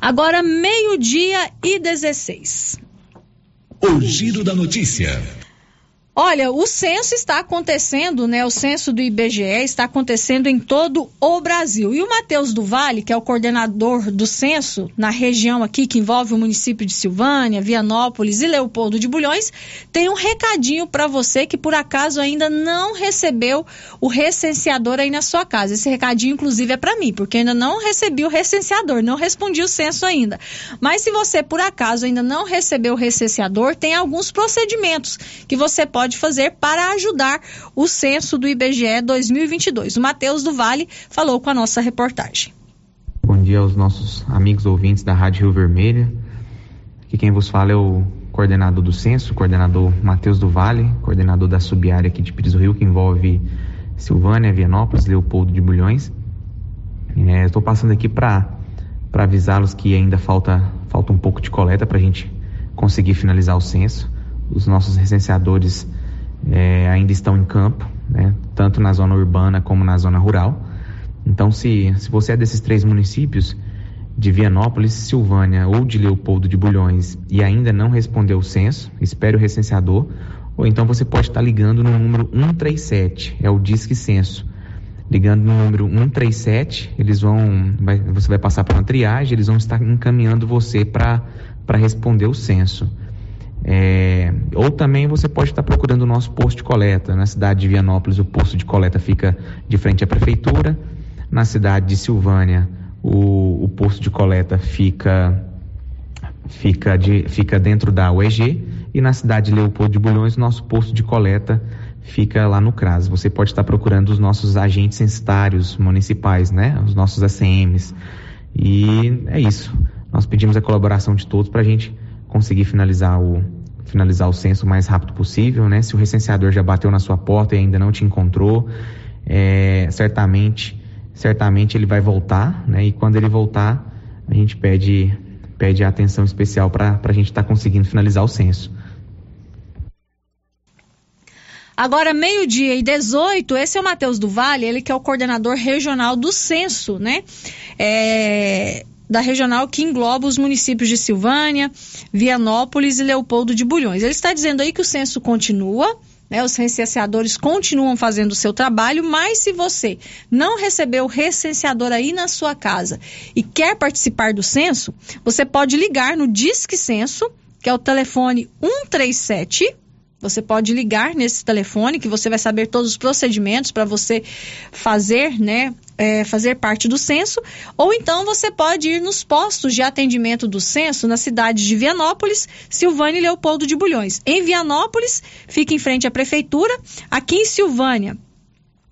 Agora, meio-dia e 16. O Giro da Notícia. Olha, o censo está acontecendo, né? O censo do IBGE está acontecendo em todo o Brasil. E o Matheus do Vale, que é o coordenador do censo na região aqui que envolve o município de Silvânia, Vianópolis e Leopoldo de Bulhões, tem um recadinho para você que por acaso ainda não recebeu o recenseador aí na sua casa. Esse recadinho inclusive é para mim, porque ainda não recebi o recenseador, não respondi o censo ainda. Mas se você por acaso ainda não recebeu o recenseador, tem alguns procedimentos que você pode pode fazer para ajudar o censo do IBGE 2022. O Matheus do Vale falou com a nossa reportagem. Bom dia aos nossos amigos ouvintes da Rádio Rio Vermelha. Aqui quem vos fala é o coordenador do censo, coordenador Matheus do Vale, coordenador da subárea aqui de Pires do Rio, que envolve Silvânia, Vianópolis, Leopoldo de Bulhões. É, estou passando aqui para avisá-los que ainda falta, falta um pouco de coleta para a gente conseguir finalizar o censo os nossos recenseadores é, ainda estão em campo, né, tanto na zona urbana como na zona rural. Então, se, se você é desses três municípios, de Vianópolis, Silvânia ou de Leopoldo de Bulhões e ainda não respondeu o censo, espere o recenseador, ou então você pode estar ligando no número 137, é o Disque Censo. Ligando no número 137, eles vão, vai, você vai passar por uma triagem, eles vão estar encaminhando você para responder o censo. É, ou também você pode estar procurando o nosso posto de coleta. Na cidade de Vianópolis, o posto de coleta fica de frente à prefeitura. Na cidade de Silvânia, o, o posto de coleta fica, fica, de, fica dentro da UEG. E na cidade de Leopoldo de Bulhões, nosso posto de coleta fica lá no CRAS. Você pode estar procurando os nossos agentes censitários municipais, né? Os nossos ACMs. E é isso. Nós pedimos a colaboração de todos para a gente conseguir finalizar o, finalizar o censo o mais rápido possível, né? Se o recenseador já bateu na sua porta e ainda não te encontrou, é, certamente, certamente ele vai voltar, né? E quando ele voltar, a gente pede, pede atenção especial para a gente estar tá conseguindo finalizar o censo. Agora, meio-dia e 18, esse é o Matheus do Vale, ele que é o coordenador regional do censo, né? É, da regional que engloba os municípios de Silvânia, Vianópolis e Leopoldo de Bulhões. Ele está dizendo aí que o censo continua, né, os recenseadores continuam fazendo o seu trabalho, mas se você não recebeu o recenseador aí na sua casa e quer participar do censo, você pode ligar no Disque Censo, que é o telefone 137 você pode ligar nesse telefone que você vai saber todos os procedimentos para você fazer, né, é, fazer parte do censo, ou então você pode ir nos postos de atendimento do censo na cidade de Vianópolis, Silvânia e Leopoldo de Bulhões. Em Vianópolis, fica em frente à prefeitura, aqui em Silvânia.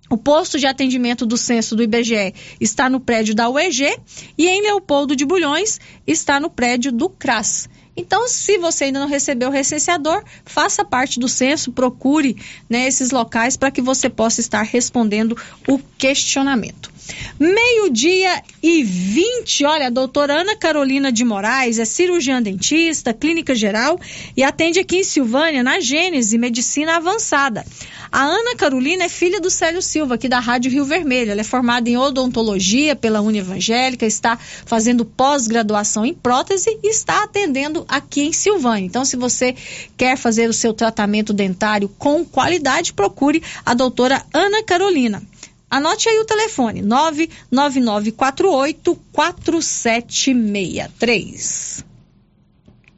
O posto de atendimento do censo do IBGE está no prédio da UEG e em Leopoldo de Bulhões está no prédio do CRAS. Então, se você ainda não recebeu o recenseador, faça parte do censo, procure né, esses locais para que você possa estar respondendo o questionamento. Meio-dia e 20. Olha, a doutora Ana Carolina de Moraes é cirurgiã dentista, clínica geral e atende aqui em Silvânia, na Gênese Medicina Avançada. A Ana Carolina é filha do Célio Silva, aqui da Rádio Rio Vermelho. Ela é formada em odontologia pela Uni Evangélica, está fazendo pós-graduação em prótese e está atendendo aqui em Silvânia. Então, se você quer fazer o seu tratamento dentário com qualidade, procure a doutora Ana Carolina. Anote aí o telefone: 99948 4763.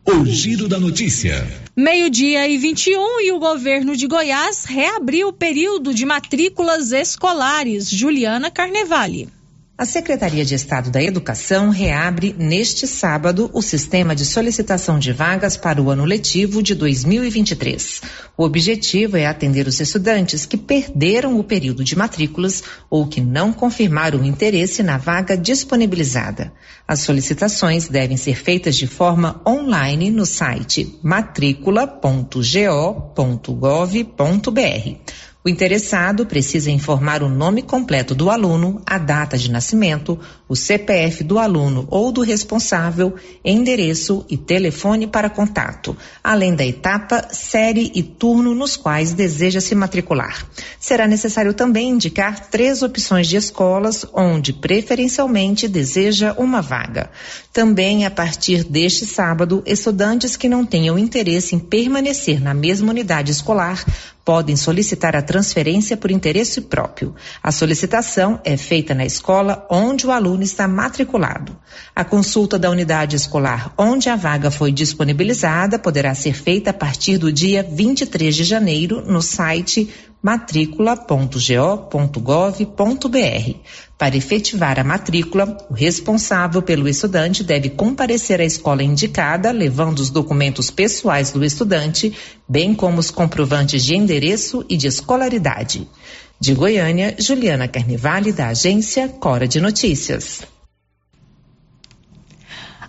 O Giro da Notícia. Meio-dia e 21 e o governo de Goiás reabriu o período de matrículas escolares. Juliana Carnevale. A Secretaria de Estado da Educação reabre neste sábado o sistema de solicitação de vagas para o ano letivo de 2023. O objetivo é atender os estudantes que perderam o período de matrículas ou que não confirmaram interesse na vaga disponibilizada. As solicitações devem ser feitas de forma online no site matricula.go.gov.br. O interessado precisa informar o nome completo do aluno, a data de nascimento, o CPF do aluno ou do responsável, endereço e telefone para contato, além da etapa, série e turno nos quais deseja se matricular. Será necessário também indicar três opções de escolas onde preferencialmente deseja uma vaga. Também a partir deste sábado, estudantes que não tenham interesse em permanecer na mesma unidade escolar podem solicitar a transferência por interesse próprio. A solicitação é feita na escola onde o aluno está matriculado. A consulta da unidade escolar onde a vaga foi disponibilizada poderá ser feita a partir do dia 23 de janeiro no site matrícula.go.gov.br. Para efetivar a matrícula, o responsável pelo estudante deve comparecer à escola indicada, levando os documentos pessoais do estudante, bem como os comprovantes de endereço e de escolaridade. De Goiânia, Juliana Carnevale, da agência Cora de Notícias.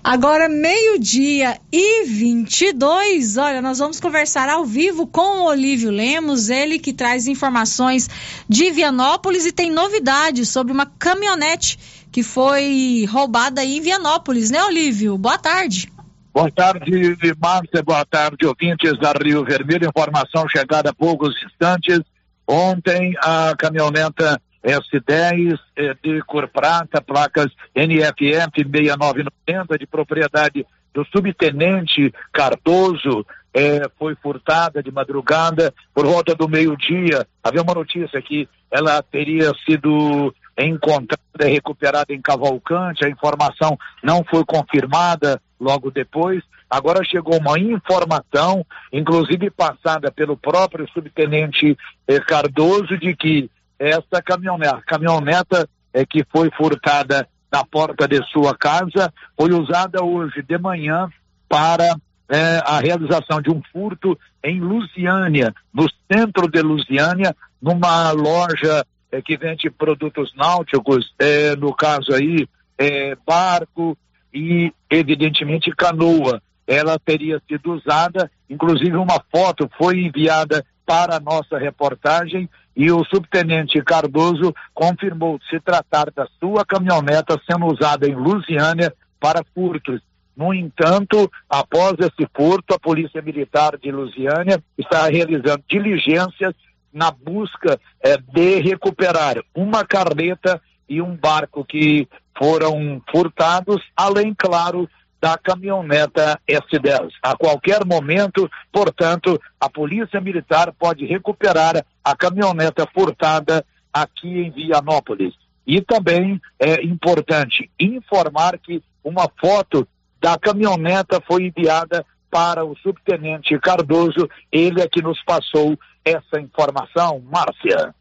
Agora, meio-dia e 22. Olha, nós vamos conversar ao vivo com o Olívio Lemos, ele que traz informações de Vianópolis e tem novidades sobre uma caminhonete que foi roubada aí em Vianópolis, né, Olívio? Boa tarde. Boa tarde, Márcia. Boa tarde, ouvintes da Rio Vermelho. Informação chegada há poucos instantes. Ontem, a caminhoneta S10 eh, de cor prata, placas NFF 6990, de propriedade do subtenente Cardoso, eh, foi furtada de madrugada por volta do meio-dia. Havia uma notícia que ela teria sido encontrada e recuperada em Cavalcante. A informação não foi confirmada logo depois. Agora chegou uma informação, inclusive passada pelo próprio subtenente eh, Cardoso, de que essa caminhoneta, caminhoneta eh, que foi furtada na porta de sua casa foi usada hoje de manhã para eh, a realização de um furto em Lusiânia, no centro de Lusiânia, numa loja eh, que vende produtos náuticos, eh, no caso aí, eh, barco e, evidentemente, canoa. Ela teria sido usada, inclusive uma foto foi enviada para a nossa reportagem e o subtenente Cardoso confirmou se tratar da sua caminhoneta sendo usada em Lusiânia para furtos. No entanto, após esse furto, a Polícia Militar de Lusiânia está realizando diligências na busca eh, de recuperar uma carreta e um barco que foram furtados, além, claro, da caminhoneta S10. A qualquer momento, portanto, a Polícia Militar pode recuperar a caminhoneta furtada aqui em Vianópolis. E também é importante informar que uma foto da caminhoneta foi enviada para o subtenente Cardoso, ele é que nos passou essa informação, Márcia.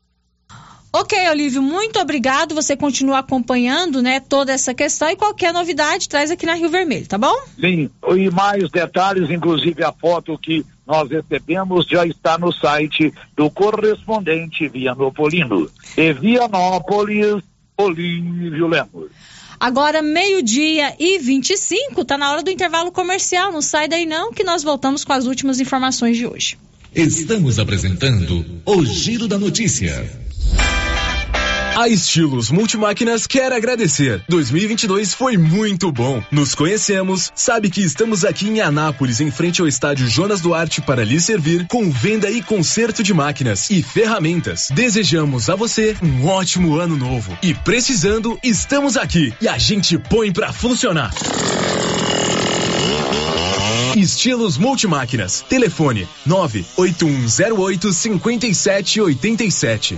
Ok, Olívio, muito obrigado. Você continua acompanhando, né, toda essa questão e qualquer novidade traz aqui na Rio Vermelho, tá bom? Sim, e mais detalhes, inclusive a foto que nós recebemos já está no site do correspondente Vianopolino. E Vianópolis, Olívio Lemos. Agora, meio-dia e 25, tá na hora do intervalo comercial. Não sai daí não, que nós voltamos com as últimas informações de hoje. Estamos apresentando o Giro da Notícia. A Estilos Multimáquinas quer agradecer. 2022 foi muito bom. Nos conhecemos, sabe que estamos aqui em Anápolis, em frente ao estádio Jonas Duarte, para lhe servir com venda e conserto de máquinas e ferramentas. Desejamos a você um ótimo ano novo. E precisando, estamos aqui e a gente põe para funcionar. Estilos Multimáquinas. Telefone 98108 5787.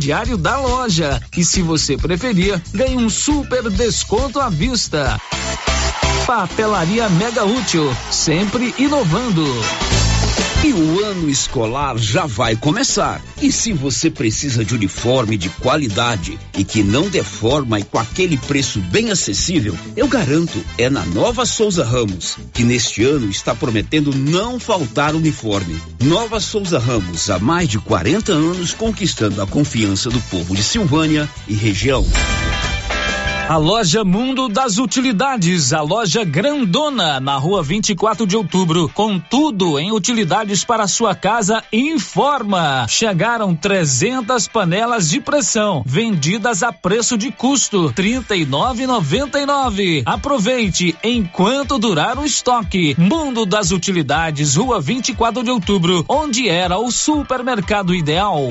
crediário da loja. E se você preferir, ganhe um super desconto à vista. Papelaria Mega Útil, sempre inovando. E o ano escolar já vai começar. E se você precisa de uniforme de qualidade e que não deforma e com aquele preço bem acessível, eu garanto, é na Nova Souza Ramos, que neste ano está prometendo não faltar uniforme. Nova Souza Ramos, há mais de 40 anos conquistando a confiança do povo de Silvânia e região. A loja Mundo das Utilidades, a loja grandona na rua 24 de outubro, com tudo em utilidades para sua casa, informa. Chegaram 300 panelas de pressão, vendidas a preço de custo, R$ 39,99. Aproveite enquanto durar o estoque. Mundo das Utilidades, rua 24 de outubro, onde era o supermercado ideal.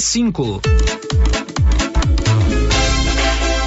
65.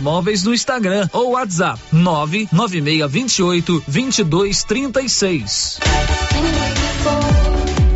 Móveis no Instagram ou WhatsApp 99628 2236.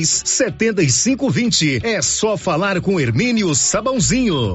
32 75 20. É só falar com Hermínio Sabãozinho.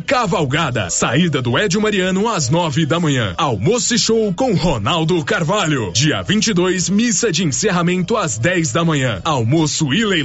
Cavalgada. Saída do Édio Mariano às nove da manhã. Almoço e show com Ronaldo Carvalho. Dia 22, missa de encerramento às 10 da manhã. Almoço e leilão